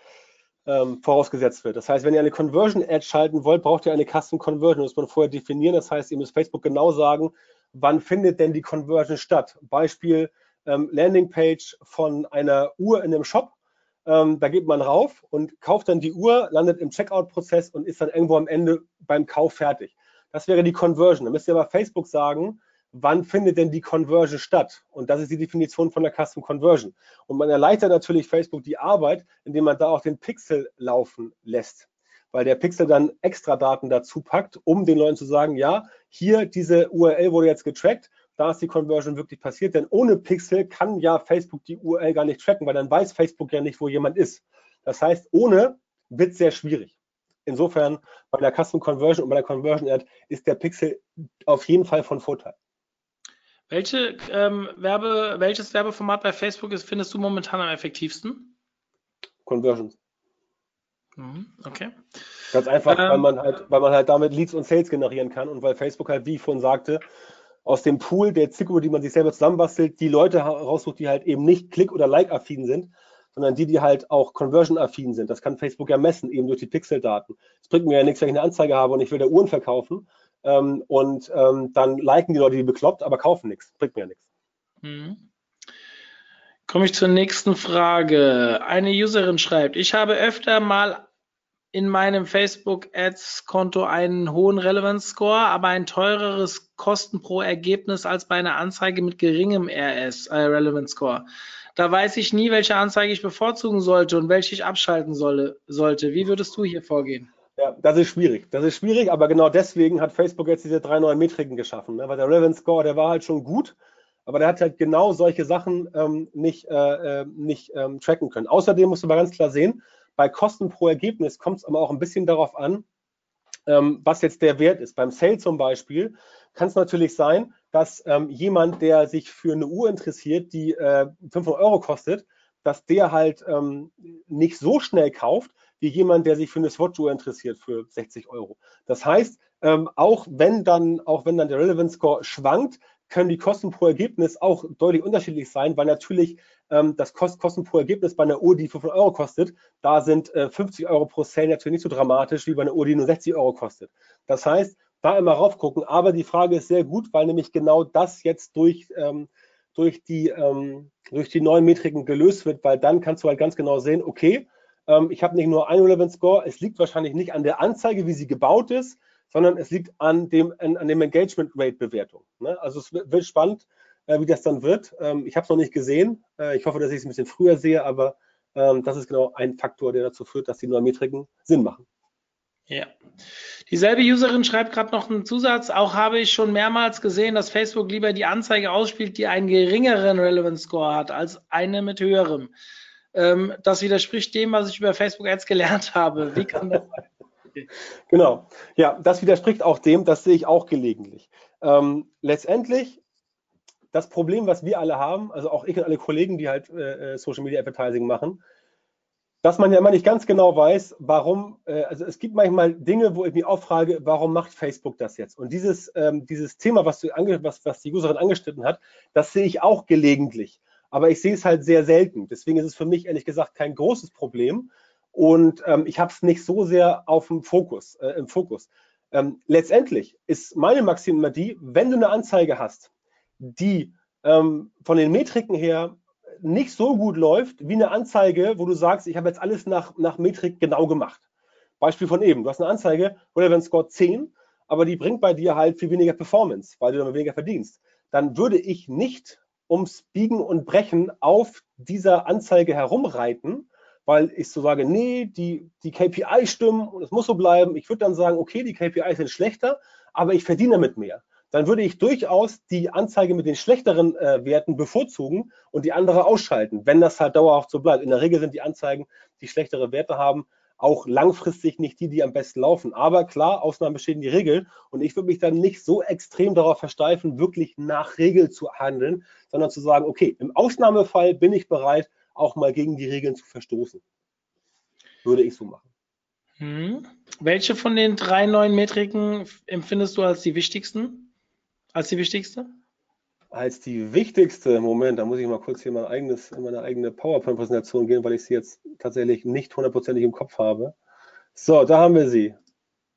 ähm, vorausgesetzt wird. Das heißt, wenn ihr eine Conversion Ad schalten wollt, braucht ihr eine Custom Conversion. Das muss man vorher definieren. Das heißt, ihr müsst Facebook genau sagen, wann findet denn die Conversion statt. Beispiel ähm, Landingpage von einer Uhr in einem Shop. Ähm, da geht man rauf und kauft dann die Uhr, landet im Checkout-Prozess und ist dann irgendwo am Ende beim Kauf fertig. Das wäre die Conversion. Da müsst ihr aber Facebook sagen, wann findet denn die Conversion statt? Und das ist die Definition von der Custom Conversion. Und man erleichtert natürlich Facebook die Arbeit, indem man da auch den Pixel laufen lässt. Weil der Pixel dann extra Daten dazu packt, um den Leuten zu sagen, ja, hier diese URL wurde jetzt getrackt, da ist die Conversion wirklich passiert. Denn ohne Pixel kann ja Facebook die URL gar nicht tracken, weil dann weiß Facebook ja nicht, wo jemand ist. Das heißt, ohne wird sehr schwierig. Insofern bei der Custom Conversion und bei der Conversion Ad ist der Pixel auf jeden Fall von Vorteil. Welche, ähm, Werbe, welches Werbeformat bei Facebook ist, findest du momentan am effektivsten? Conversions. Mhm, okay. Ganz einfach, ähm, weil, man halt, weil man halt damit Leads und Sales generieren kann und weil Facebook halt, wie ich vorhin sagte, aus dem Pool der Zielgruppe, die man sich selber zusammenbastelt, die Leute raussucht, die halt eben nicht Klick- oder Like-affin sind, sondern die, die halt auch Conversion-affin sind. Das kann Facebook ja messen, eben durch die Pixel-Daten. Es bringt mir ja nichts, wenn ich eine Anzeige habe und ich will da Uhren verkaufen ähm, und ähm, dann liken die Leute die bekloppt, aber kaufen nichts. Bringt mir ja nichts. Mhm. Komme ich zur nächsten Frage. Eine Userin schreibt, ich habe öfter mal in meinem Facebook Ads Konto einen hohen Relevance Score, aber ein teureres Kosten pro Ergebnis als bei einer Anzeige mit geringem RS, äh, Relevance Score. Da weiß ich nie, welche Anzeige ich bevorzugen sollte und welche ich abschalten solle, sollte. Wie würdest du hier vorgehen? Ja, das ist schwierig. Das ist schwierig, aber genau deswegen hat Facebook jetzt diese drei neuen Metriken geschaffen. Ne? Weil der Relevance Score, der war halt schon gut, aber der hat halt genau solche Sachen ähm, nicht, äh, äh, nicht ähm, tracken können. Außerdem musst du mal ganz klar sehen, bei Kosten pro Ergebnis kommt es aber auch ein bisschen darauf an, ähm, was jetzt der Wert ist. Beim Sale zum Beispiel kann es natürlich sein, dass ähm, jemand, der sich für eine Uhr interessiert, die äh, 500 Euro kostet, dass der halt ähm, nicht so schnell kauft, wie jemand, der sich für eine Swatch-Uhr interessiert für 60 Euro. Das heißt, ähm, auch wenn dann, auch wenn dann der Relevance Score schwankt, können die Kosten pro Ergebnis auch deutlich unterschiedlich sein, weil natürlich ähm, das Kost, Kosten pro Ergebnis bei einer Uhr, die 500 Euro kostet, da sind äh, 50 Euro pro Sale natürlich nicht so dramatisch wie bei einer Uhr, die nur 60 Euro kostet. Das heißt, da immer raufgucken. Aber die Frage ist sehr gut, weil nämlich genau das jetzt durch, ähm, durch, die, ähm, durch die neuen Metriken gelöst wird, weil dann kannst du halt ganz genau sehen, okay, ähm, ich habe nicht nur einen Relevant Score, es liegt wahrscheinlich nicht an der Anzeige, wie sie gebaut ist, sondern es liegt an dem, an, an dem Engagement Rate Bewertung. Ne? Also es wird, spannend, äh, wie das dann wird. Ähm, ich habe es noch nicht gesehen. Äh, ich hoffe, dass ich es ein bisschen früher sehe, aber ähm, das ist genau ein Faktor, der dazu führt, dass die neuen Metriken Sinn machen. Ja. Dieselbe Userin schreibt gerade noch einen Zusatz. Auch habe ich schon mehrmals gesehen, dass Facebook lieber die Anzeige ausspielt, die einen geringeren Relevance Score hat, als eine mit höherem. Ähm, das widerspricht dem, was ich über Facebook Ads gelernt habe. Wie kann das sein? Genau. Ja, das widerspricht auch dem, das sehe ich auch gelegentlich. Ähm, letztendlich, das Problem, was wir alle haben, also auch ich und alle Kollegen, die halt äh, äh, Social Media Advertising machen, dass man ja immer nicht ganz genau weiß, warum, äh, also es gibt manchmal Dinge, wo ich mich auch frage, warum macht Facebook das jetzt? Und dieses, ähm, dieses Thema, was, du was, was die Userin angeschnitten hat, das sehe ich auch gelegentlich. Aber ich sehe es halt sehr selten. Deswegen ist es für mich ehrlich gesagt kein großes Problem, und ähm, ich habe es nicht so sehr auf dem Fokus, äh, im Fokus. Ähm, letztendlich ist meine Maxime immer die, wenn du eine Anzeige hast, die ähm, von den Metriken her nicht so gut läuft wie eine Anzeige, wo du sagst, ich habe jetzt alles nach, nach Metrik genau gemacht. Beispiel von eben, du hast eine Anzeige, Relevant Score 10, aber die bringt bei dir halt viel weniger Performance, weil du damit weniger verdienst. Dann würde ich nicht ums Biegen und Brechen auf dieser Anzeige herumreiten, weil ich so sage, nee, die, die KPI stimmen und es muss so bleiben. Ich würde dann sagen, okay, die KPI sind schlechter, aber ich verdiene damit mehr. Dann würde ich durchaus die Anzeige mit den schlechteren äh, Werten bevorzugen und die andere ausschalten, wenn das halt dauerhaft so bleibt. In der Regel sind die Anzeigen, die schlechtere Werte haben, auch langfristig nicht die, die am besten laufen. Aber klar, Ausnahmen bestehen die Regel. Und ich würde mich dann nicht so extrem darauf versteifen, wirklich nach Regel zu handeln, sondern zu sagen, okay, im Ausnahmefall bin ich bereit, auch mal gegen die Regeln zu verstoßen. Würde ich so machen. Hm. Welche von den drei neuen Metriken empfindest du als die wichtigsten? Als die wichtigste? Als die wichtigste, Moment, da muss ich mal kurz hier mein eigenes, in meine eigene PowerPoint-Präsentation gehen, weil ich sie jetzt tatsächlich nicht hundertprozentig im Kopf habe. So, da haben wir sie.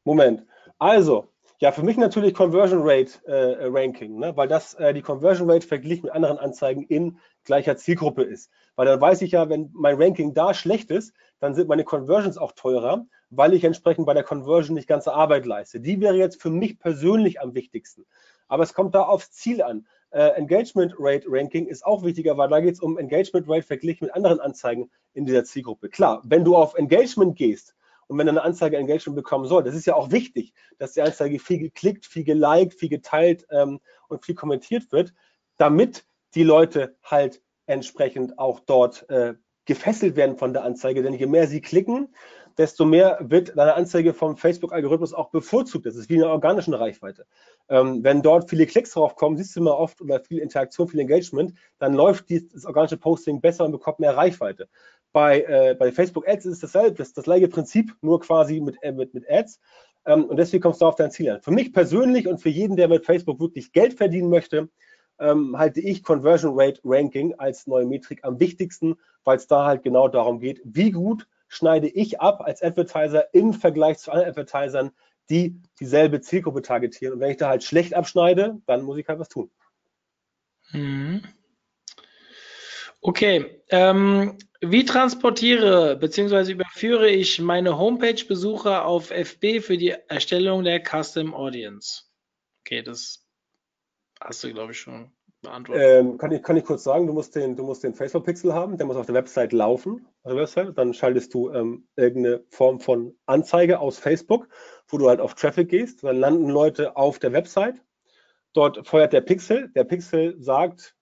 Moment. Also, ja, für mich natürlich Conversion Rate äh, Ranking, ne? weil das äh, die Conversion Rate verglichen mit anderen Anzeigen in gleicher Zielgruppe ist. Weil dann weiß ich ja, wenn mein Ranking da schlecht ist, dann sind meine Conversions auch teurer, weil ich entsprechend bei der Conversion nicht ganze Arbeit leiste. Die wäre jetzt für mich persönlich am wichtigsten. Aber es kommt da aufs Ziel an. Äh, Engagement Rate Ranking ist auch wichtiger, weil da geht es um Engagement Rate verglichen mit anderen Anzeigen in dieser Zielgruppe. Klar, wenn du auf Engagement gehst, und wenn eine Anzeige Engagement bekommen soll, das ist ja auch wichtig, dass die Anzeige viel geklickt, viel geliked, viel geteilt ähm, und viel kommentiert wird, damit die Leute halt entsprechend auch dort äh, gefesselt werden von der Anzeige. Denn je mehr sie klicken, desto mehr wird deine Anzeige vom Facebook-Algorithmus auch bevorzugt. Das ist wie eine organische Reichweite. Ähm, wenn dort viele Klicks drauf kommen, siehst du immer oft oder viel Interaktion, viel Engagement, dann läuft das organische Posting besser und bekommt mehr Reichweite. Bei, äh, bei Facebook Ads ist es dasselbe, das, das gleiche Prinzip, nur quasi mit, äh, mit, mit Ads. Ähm, und deswegen kommst du auf dein Ziel an. Für mich persönlich und für jeden, der mit Facebook wirklich Geld verdienen möchte, ähm, halte ich Conversion Rate Ranking als neue Metrik am wichtigsten, weil es da halt genau darum geht, wie gut schneide ich ab als Advertiser im Vergleich zu anderen Advertisern, die dieselbe Zielgruppe targetieren. Und wenn ich da halt schlecht abschneide, dann muss ich halt was tun. Mhm. Okay, ähm, wie transportiere bzw. überführe ich meine Homepage-Besucher auf FB für die Erstellung der Custom Audience? Okay, das hast du, glaube ich, schon. Ähm, kann, ich, kann ich kurz sagen, du musst den, den Facebook-Pixel haben, der muss auf der Website laufen. Auf der Website, dann schaltest du ähm, irgendeine Form von Anzeige aus Facebook, wo du halt auf Traffic gehst. Dann landen Leute auf der Website. Dort feuert der Pixel. Der Pixel sagt,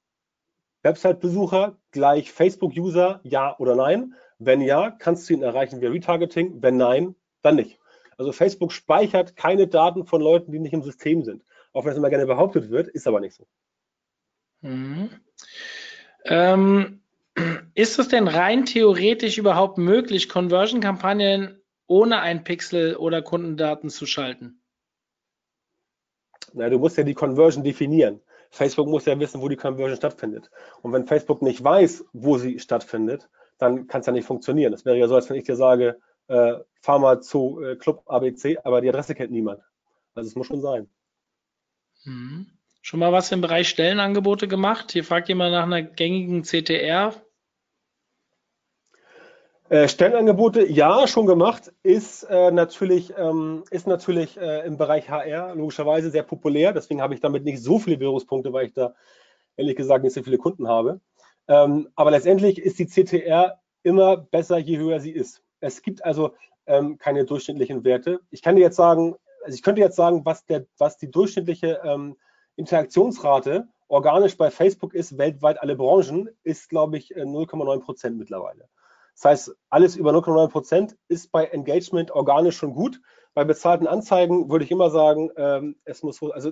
Website-Besucher gleich Facebook-User, ja oder nein. Wenn ja, kannst du ihn erreichen via Retargeting. Wenn nein, dann nicht. Also Facebook speichert keine Daten von Leuten, die nicht im System sind. Auch wenn es immer gerne behauptet wird, ist aber nicht so. Mhm. Ähm, ist es denn rein theoretisch überhaupt möglich, Conversion-Kampagnen ohne ein Pixel oder Kundendaten zu schalten? Na, du musst ja die Conversion definieren. Facebook muss ja wissen, wo die Conversion stattfindet. Und wenn Facebook nicht weiß, wo sie stattfindet, dann kann es ja nicht funktionieren. Das wäre ja so, als wenn ich dir sage, äh, fahr mal zu äh, Club ABC, aber die Adresse kennt niemand. Also es muss schon sein. Mhm. Schon mal was im Bereich Stellenangebote gemacht? Hier fragt jemand nach einer gängigen CTR. Äh, Stellenangebote, ja, schon gemacht, ist äh, natürlich, ähm, ist natürlich äh, im Bereich HR logischerweise sehr populär. Deswegen habe ich damit nicht so viele Berührungspunkte, weil ich da ehrlich gesagt nicht so viele Kunden habe. Ähm, aber letztendlich ist die CTR immer besser, je höher sie ist. Es gibt also ähm, keine durchschnittlichen Werte. Ich kann dir jetzt sagen, also ich könnte jetzt sagen, was, der, was die durchschnittliche ähm, Interaktionsrate organisch bei Facebook ist, weltweit alle Branchen, ist, glaube ich, 0,9 äh, Prozent mittlerweile. Das heißt, alles über 0,9 Prozent ist bei Engagement organisch schon gut. Bei bezahlten Anzeigen würde ich immer sagen, ähm, es muss, also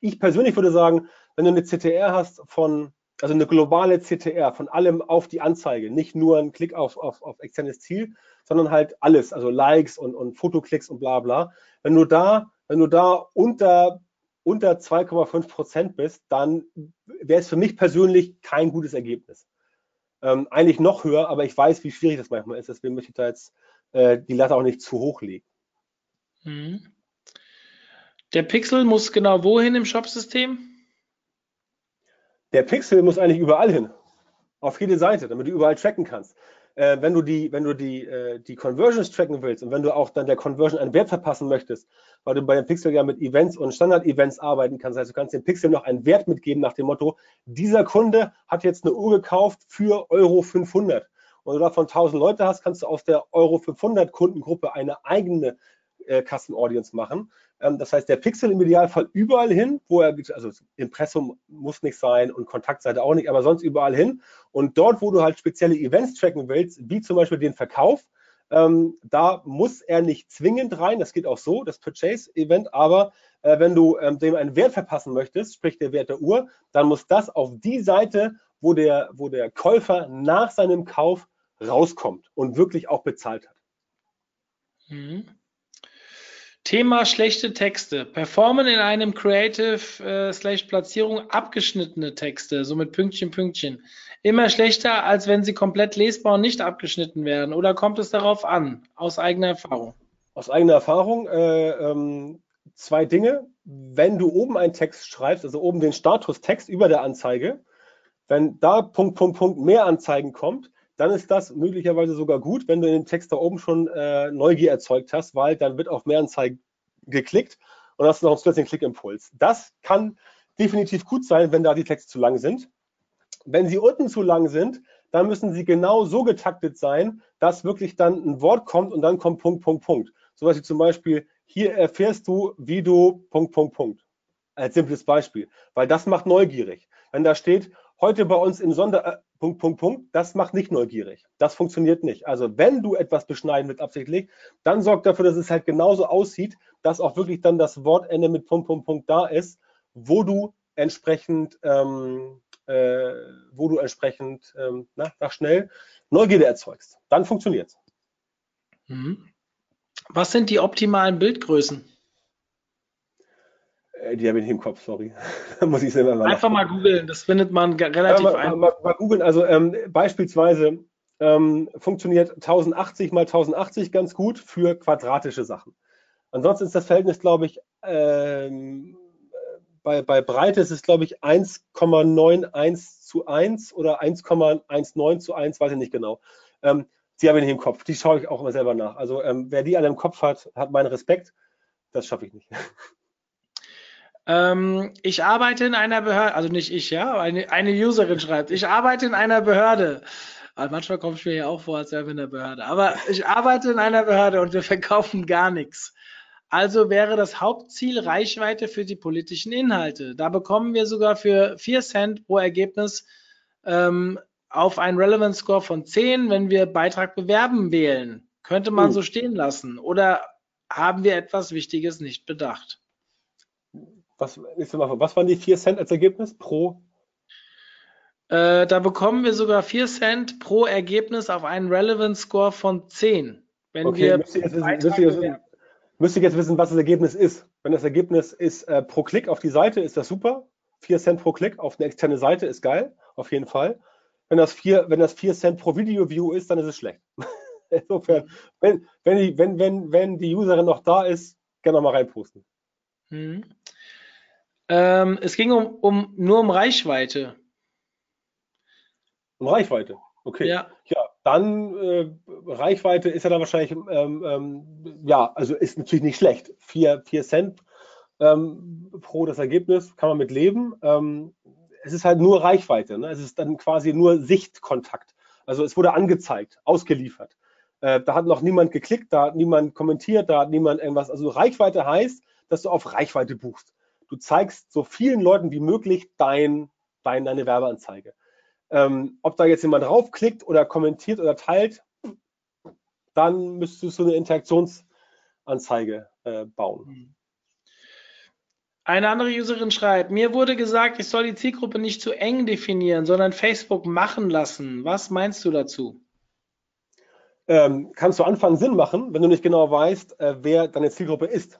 ich persönlich würde sagen, wenn du eine CTR hast von, also eine globale CTR von allem auf die Anzeige, nicht nur ein Klick auf, auf, auf externes Ziel, sondern halt alles, also Likes und, und Fotoklicks und bla bla. Wenn du da, wenn du da unter unter 2,5 Prozent bist, dann wäre es für mich persönlich kein gutes Ergebnis. Ähm, eigentlich noch höher, aber ich weiß, wie schwierig das manchmal ist. Deswegen möchte ich da jetzt äh, die Latte auch nicht zu hoch legen. Mhm. Der Pixel muss genau wohin im Shopsystem? Der Pixel muss eigentlich überall hin. Auf jede Seite, damit du überall tracken kannst äh, wenn du die, wenn du die, äh, die Conversions tracken willst und wenn du auch dann der Conversion einen Wert verpassen möchtest, weil du bei dem Pixel ja mit Events und Standard-Events arbeiten kannst, heißt, du kannst dem Pixel noch einen Wert mitgeben nach dem Motto, dieser Kunde hat jetzt eine Uhr gekauft für Euro 500. Und du davon 1000 Leute hast, kannst du aus der Euro 500 Kundengruppe eine eigene äh, Custom Audience machen. Ähm, das heißt, der Pixel im Idealfall überall hin, wo er, also Impressum muss nicht sein und Kontaktseite auch nicht, aber sonst überall hin. Und dort, wo du halt spezielle Events tracken willst, wie zum Beispiel den Verkauf, ähm, da muss er nicht zwingend rein, das geht auch so, das Purchase-Event, aber äh, wenn du ähm, dem einen Wert verpassen möchtest, sprich der Wert der Uhr, dann muss das auf die Seite, wo der, wo der Käufer nach seinem Kauf rauskommt und wirklich auch bezahlt hat. Mhm. Thema schlechte Texte. Performen in einem Creative äh, slash Platzierung abgeschnittene Texte, so mit Pünktchen, Pünktchen. Immer schlechter, als wenn sie komplett lesbar und nicht abgeschnitten werden. Oder kommt es darauf an, aus eigener Erfahrung? Aus eigener Erfahrung äh, ähm, zwei Dinge. Wenn du oben einen Text schreibst, also oben den Statustext über der Anzeige, wenn da Punkt, Punkt, Punkt mehr Anzeigen kommt, dann ist das möglicherweise sogar gut, wenn du in dem Text da oben schon äh, Neugier erzeugt hast, weil dann wird auf Mehranzeigen geklickt und hast noch einen Klickimpuls. Das kann definitiv gut sein, wenn da die Texte zu lang sind. Wenn sie unten zu lang sind, dann müssen sie genau so getaktet sein, dass wirklich dann ein Wort kommt und dann kommt Punkt, Punkt, Punkt. So was wie zum Beispiel, hier erfährst du, wie du Punkt, Punkt, Punkt. Als simples Beispiel. Weil das macht neugierig. Wenn da steht, heute bei uns im Sonder, Punkt, Punkt, Punkt, das macht nicht neugierig. Das funktioniert nicht. Also wenn du etwas beschneiden willst absichtlich, dann sorg dafür, dass es halt genauso aussieht, dass auch wirklich dann das Wortende mit Punkt, Punkt, Punkt da ist, wo du entsprechend, ähm, äh, wo du entsprechend ähm, na, nach schnell Neugierde erzeugst. Dann funktioniert es. Mhm. Was sind die optimalen Bildgrößen? Äh, Die habe ich nicht im Kopf, sorry. da muss ich selber mal Einfach mal googeln, das findet man relativ Ja, mal, einfach. mal, mal googeln. Also ähm, beispielsweise ähm, funktioniert 1080 mal 1080 ganz gut für quadratische Sachen. Ansonsten ist das Verhältnis, glaube ich, ähm, bei, bei Breite ist es, glaube ich, 1,91 zu 1 oder 1,19 zu 1, weiß ich nicht genau. Ähm, die habe ich nicht im Kopf. Die schaue ich auch immer selber nach. Also ähm, wer die alle im Kopf hat, hat meinen Respekt. Das schaffe ich nicht. Ähm, ich arbeite in einer Behörde, also nicht ich, ja, eine, eine Userin schreibt, ich arbeite in einer Behörde. Aber manchmal komme ich mir ja auch vor, als wäre ich in der Behörde. Aber ich arbeite in einer Behörde und wir verkaufen gar nichts. Also wäre das Hauptziel Reichweite für die politischen Inhalte. Da bekommen wir sogar für 4 Cent pro Ergebnis ähm, auf einen Relevance Score von 10, wenn wir Beitrag bewerben wählen. Könnte man Hm. so stehen lassen. Oder haben wir etwas Wichtiges nicht bedacht? Was, was waren die 4 Cent als Ergebnis pro? Äh, da bekommen wir sogar 4 Cent pro Ergebnis auf einen Relevance Score von 10. Wenn Okay, wir müsste ich, jetzt wissen, müsste, ich jetzt, bewerben. müsste ich jetzt wissen, was das Ergebnis ist. Wenn das Ergebnis ist äh, pro Klick auf die Seite, ist das super. 4 Cent pro Klick auf eine externe Seite ist geil, auf jeden Fall. Wenn das 4, wenn das 4 Cent pro Video-View ist, dann ist es schlecht. Insofern, wenn, wenn, die, wenn, wenn, wenn die Userin noch da ist, gerne noch mal reinposten. Mhm. Ähm, es ging um, um, nur um Reichweite. Und Reichweite. Okay. Ja. Ja, dann äh, Reichweite ist ja dann wahrscheinlich, ähm, ähm, ja, also ist natürlich nicht schlecht. 4, 4 Cent ähm, pro das Ergebnis kann man mit leben. Ähm, es ist halt nur Reichweite. Ne? Es ist dann quasi nur Sichtkontakt. Also es wurde angezeigt, ausgeliefert. Äh, da hat noch niemand geklickt, da hat niemand kommentiert, da hat niemand irgendwas. Also Reichweite heißt, dass du auf Reichweite buchst. Du zeigst so vielen Leuten wie möglich dein, dein, deine Werbeanzeige. Ähm, ob da jetzt jemand draufklickt oder kommentiert oder teilt, dann müsstest du eine Interaktionsanzeige äh, bauen. Eine andere Userin schreibt, mir wurde gesagt, ich soll die Zielgruppe nicht zu eng definieren, sondern Facebook machen lassen. Was meinst du dazu? Ähm, kannst du anfangen Sinn machen, wenn du nicht genau weißt, äh, wer deine Zielgruppe ist.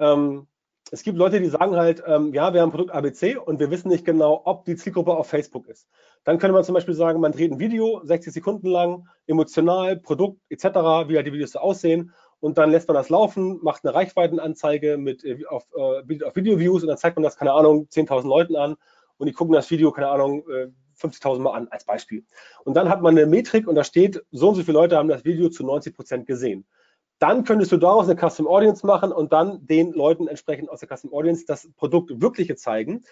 Ähm, es gibt Leute, die sagen halt, ähm, ja, wir haben Produkt ABC und wir wissen nicht genau, ob die Zielgruppe auf Facebook ist. Dann könnte man zum Beispiel sagen, man dreht ein Video, 60 Sekunden lang, emotional, Produkt etc., wie halt die Videos so aussehen und dann lässt man das laufen, macht eine Reichweitenanzeige mit, äh, auf, äh, auf Video-Views und dann zeigt man das, keine Ahnung, 10.000 Leuten an und die gucken das Video, keine Ahnung, äh, 50.000 Mal an als Beispiel. Und dann hat man eine Metrik und da steht, so und so viele Leute haben das Video zu 90 Prozent gesehen. Dann könntest du daraus eine Custom Audience machen und dann den Leuten entsprechend aus der Custom Audience das Produkt wirkliche zeigen.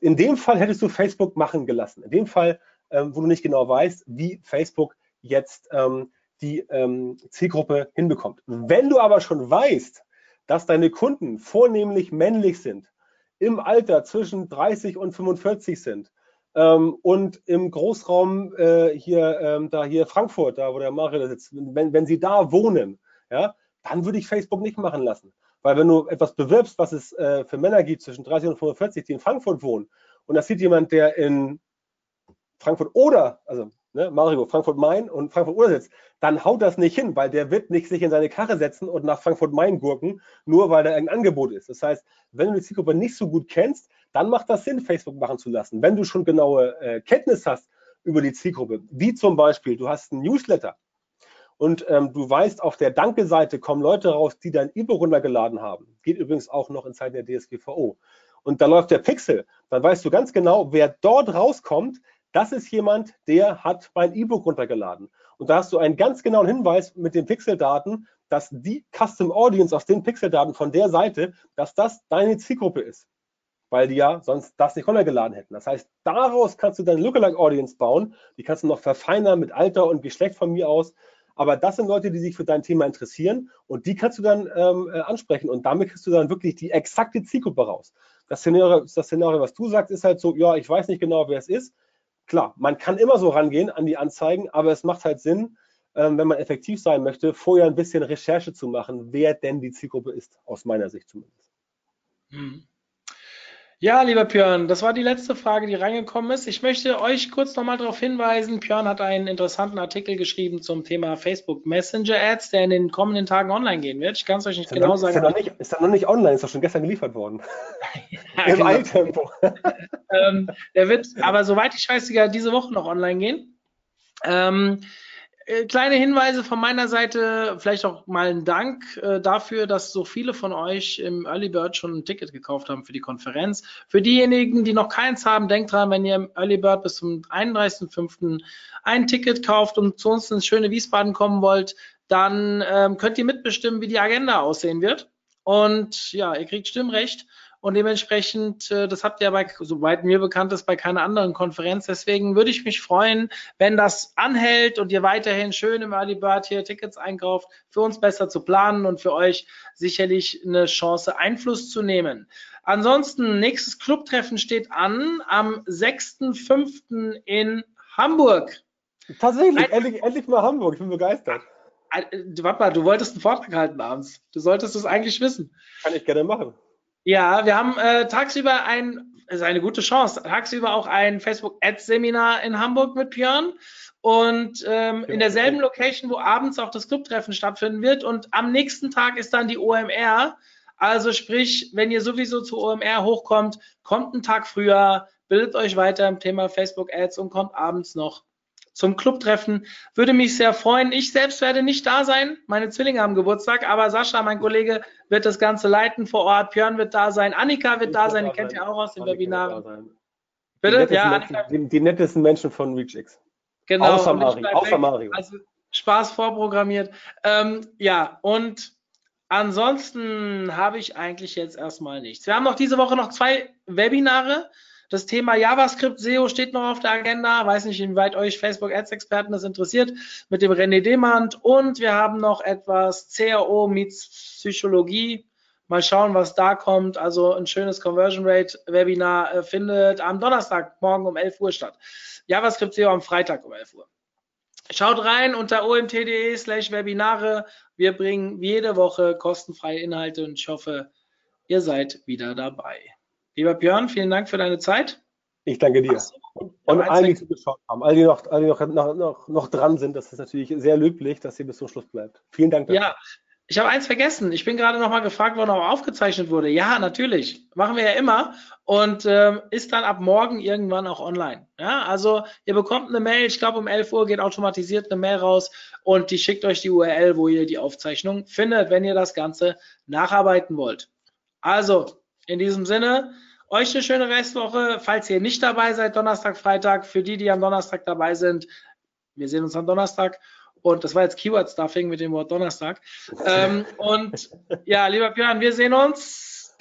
In dem Fall hättest du Facebook machen gelassen. In dem Fall, ähm, wo du nicht genau weißt, wie Facebook jetzt ähm, die ähm, Zielgruppe hinbekommt. Wenn du aber schon weißt, dass deine Kunden vornehmlich männlich sind, im Alter zwischen 30 und 45 sind ähm, und im Großraum äh, hier, ähm, da hier Frankfurt, da wo der Mario sitzt, wenn, wenn sie da wohnen, ja, dann würde ich Facebook nicht machen lassen. Weil wenn du etwas bewirbst, was es äh, für Männer gibt zwischen 30 und 45, die in Frankfurt wohnen, und das sieht jemand, der in Frankfurt oder, also ne, Mario, Frankfurt Main und Frankfurt oder sitzt, dann haut das nicht hin, weil der wird nicht sich in seine Karre setzen und nach Frankfurt Main gurken, nur weil da irgendein Angebot ist. Das heißt, wenn du die Zielgruppe nicht so gut kennst, dann macht das Sinn, Facebook machen zu lassen. Wenn du schon genaue äh, Kenntnis hast über die Zielgruppe, wie zum Beispiel, du hast einen Newsletter und ähm, du weißt, auf der Danke-Seite kommen Leute raus, die dein E-Book runtergeladen haben. Geht übrigens auch noch in Zeiten der DSGVO. Und da läuft der Pixel, dann weißt du ganz genau, wer dort rauskommt, das ist jemand, der hat mein E-Book runtergeladen. Und da hast du einen ganz genauen Hinweis mit den Pixeldaten, dass die Custom Audience aus den Pixeldaten von der Seite, dass das deine Zielgruppe ist. Weil die ja sonst das nicht runtergeladen hätten. Das heißt, daraus kannst du deine Lookalike Audience bauen. Die kannst du noch verfeinern mit Alter und Geschlecht von mir aus. Aber das sind Leute, die sich für dein Thema interessieren und die kannst du dann ähm, äh, ansprechen und damit kriegst du dann wirklich die exakte Zielgruppe raus. Das Szenario, das Szenario, was du sagst, ist halt so, ja, ich weiß nicht genau, wer es ist. klar, man kann immer so rangehen an die Anzeigen, aber es macht halt Sinn, ähm, wenn man effektiv sein möchte, vorher ein bisschen Recherche zu machen, wer denn die Zielgruppe ist, aus meiner Sicht zumindest. Hm. Ja, lieber Björn, das war die letzte Frage, die reingekommen ist. Ich möchte euch kurz nochmal darauf hinweisen, Björn hat einen interessanten Artikel geschrieben zum Thema Facebook Messenger Ads, der in den kommenden Tagen online gehen wird. Ich kann es euch nicht ist genau noch, sagen. Ist er, noch nicht, ist er noch nicht online, ist doch schon gestern geliefert worden. Ja, Im genau. Eiltempo. ähm, der wird aber soweit ich weiß, sogar diese Woche noch online gehen. Ähm, äh, kleine Hinweise von meiner Seite, vielleicht auch mal ein Dank äh, dafür, dass so viele von euch im Early Bird schon ein Ticket gekauft haben für die Konferenz. Für diejenigen, die noch keins haben, denkt dran, wenn ihr im Early Bird bis zum 31.05. ein Ticket kauft und zu uns ins schöne Wiesbaden kommen wollt, dann ähm, könnt ihr mitbestimmen, wie die Agenda aussehen wird. Und ja, ihr kriegt Stimmrecht. Und dementsprechend, äh, das habt ihr bei, soweit mir bekannt ist, bei keiner anderen Konferenz. Deswegen würde ich mich freuen, wenn das anhält und ihr weiterhin schön im Early Bird hier Tickets einkauft, für uns besser zu planen und für euch sicherlich eine Chance, Einfluss zu nehmen. Ansonsten, nächstes Clubtreffen steht an am 6.5. in Hamburg. Tatsächlich, endlich, endlich mal Hamburg, ich bin begeistert. Warte mal, du wolltest einen Vortrag halten abends. Du solltest es eigentlich wissen. Kann ich gerne machen. Ja, wir haben äh, tagsüber ein, ist eine gute Chance, tagsüber auch ein Facebook Ads Seminar in Hamburg mit Björn. Und ähm, in derselben Location, wo abends auch das Clubtreffen stattfinden wird. Und am nächsten Tag ist dann die OMR. Also sprich, wenn ihr sowieso zu OMR hochkommt, kommt einen Tag früher, bildet euch weiter im Thema Facebook Ads und kommt abends noch zum Clubtreffen. Würde mich sehr freuen. Ich selbst werde nicht da sein. Meine Zwillinge haben Geburtstag, aber Sascha, mein Kollege, wird das Ganze leiten vor Ort. Björn wird da sein. Annika wird da sein. Die kennt ihr auch aus den Annika Webinaren. Die Bitte? nettesten Ja, Menschen, Annika. die, die nettesten Menschen von ReachX. Genau. Außer ich Mario, außer. Mario. Also Spaß vorprogrammiert. Ähm, ja, und ansonsten habe ich eigentlich jetzt erstmal nichts. Wir haben noch diese Woche noch zwei Webinare. Das Thema JavaScript SEO steht noch auf der Agenda. Weiß nicht, inwieweit euch Facebook Ads Experten das interessiert. Mit dem René Demand. Und wir haben noch etwas CRO meets Psychologie. Mal schauen, was da kommt. Also ein schönes Conversion Rate Webinar äh, findet am Donnerstag morgen um 11 Uhr statt. JavaScript SEO am Freitag um 11 Uhr. Schaut rein unter omt.de slash Webinare. Wir bringen jede Woche kostenfreie Inhalte und ich hoffe, ihr seid wieder dabei. Lieber Björn, vielen Dank für deine Zeit. Ich danke dir. So, Und allen, die zugeschaut haben, all die noch, all die noch, noch, noch, noch dran sind, das ist natürlich sehr löblich, dass ihr bis zum Schluss bleibt. Vielen Dank. dafür. Ja, ich habe eins vergessen. Ich bin gerade noch mal gefragt worden, ob aufgezeichnet wurde. Ja, natürlich. Machen wir ja immer. Und ähm, ist dann ab morgen irgendwann auch online. Ja, also ihr bekommt eine Mail. Ich glaube, um 11 Uhr geht automatisiert eine Mail raus und die schickt euch die URL, wo ihr die Aufzeichnung findet, wenn ihr das Ganze nacharbeiten wollt. Also, in diesem Sinne, euch eine schöne Restwoche. Falls ihr nicht dabei seid, Donnerstag, Freitag, für die, die am Donnerstag dabei sind, wir sehen uns am Donnerstag. Und das war jetzt Keyword-Stuffing mit dem Wort Donnerstag. Ähm, und ja, lieber Björn, wir sehen uns.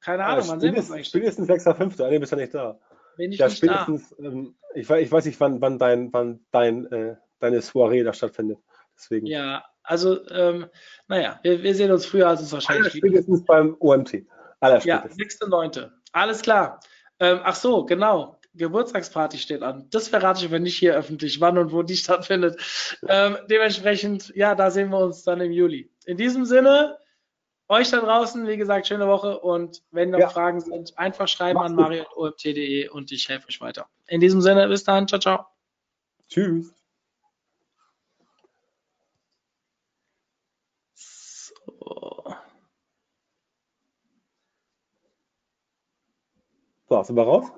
Keine Ahnung, wann sehen wir uns spätestens, eigentlich? spätestens 6.5. Ah, nee, bist ja nicht da. Bin ich Ja, nicht da. spätestens, ähm, ich, weiß, ich weiß nicht, wann, wann, dein, wann dein, äh, deine Soiree da stattfindet. Deswegen. Ja, also, ähm, naja, wir, wir sehen uns früher, als es wahrscheinlich lieb ist. Allerspätestens beim OMT. Aller Ja, spätestens. 6.9. Alles klar. Ähm, ach so, genau. Geburtstagsparty steht an. Das verrate ich aber nicht hier öffentlich, wann und wo die stattfindet. Ähm, dementsprechend, ja, da sehen wir uns dann im Juli. In diesem Sinne, euch da draußen, wie gesagt, schöne Woche und wenn noch Ja. Fragen sind, einfach schreiben Macht's an mario.omt.de und ich helfe euch weiter. In diesem Sinne, bis dann, ciao, ciao. Tschüss. So, sind wir raus?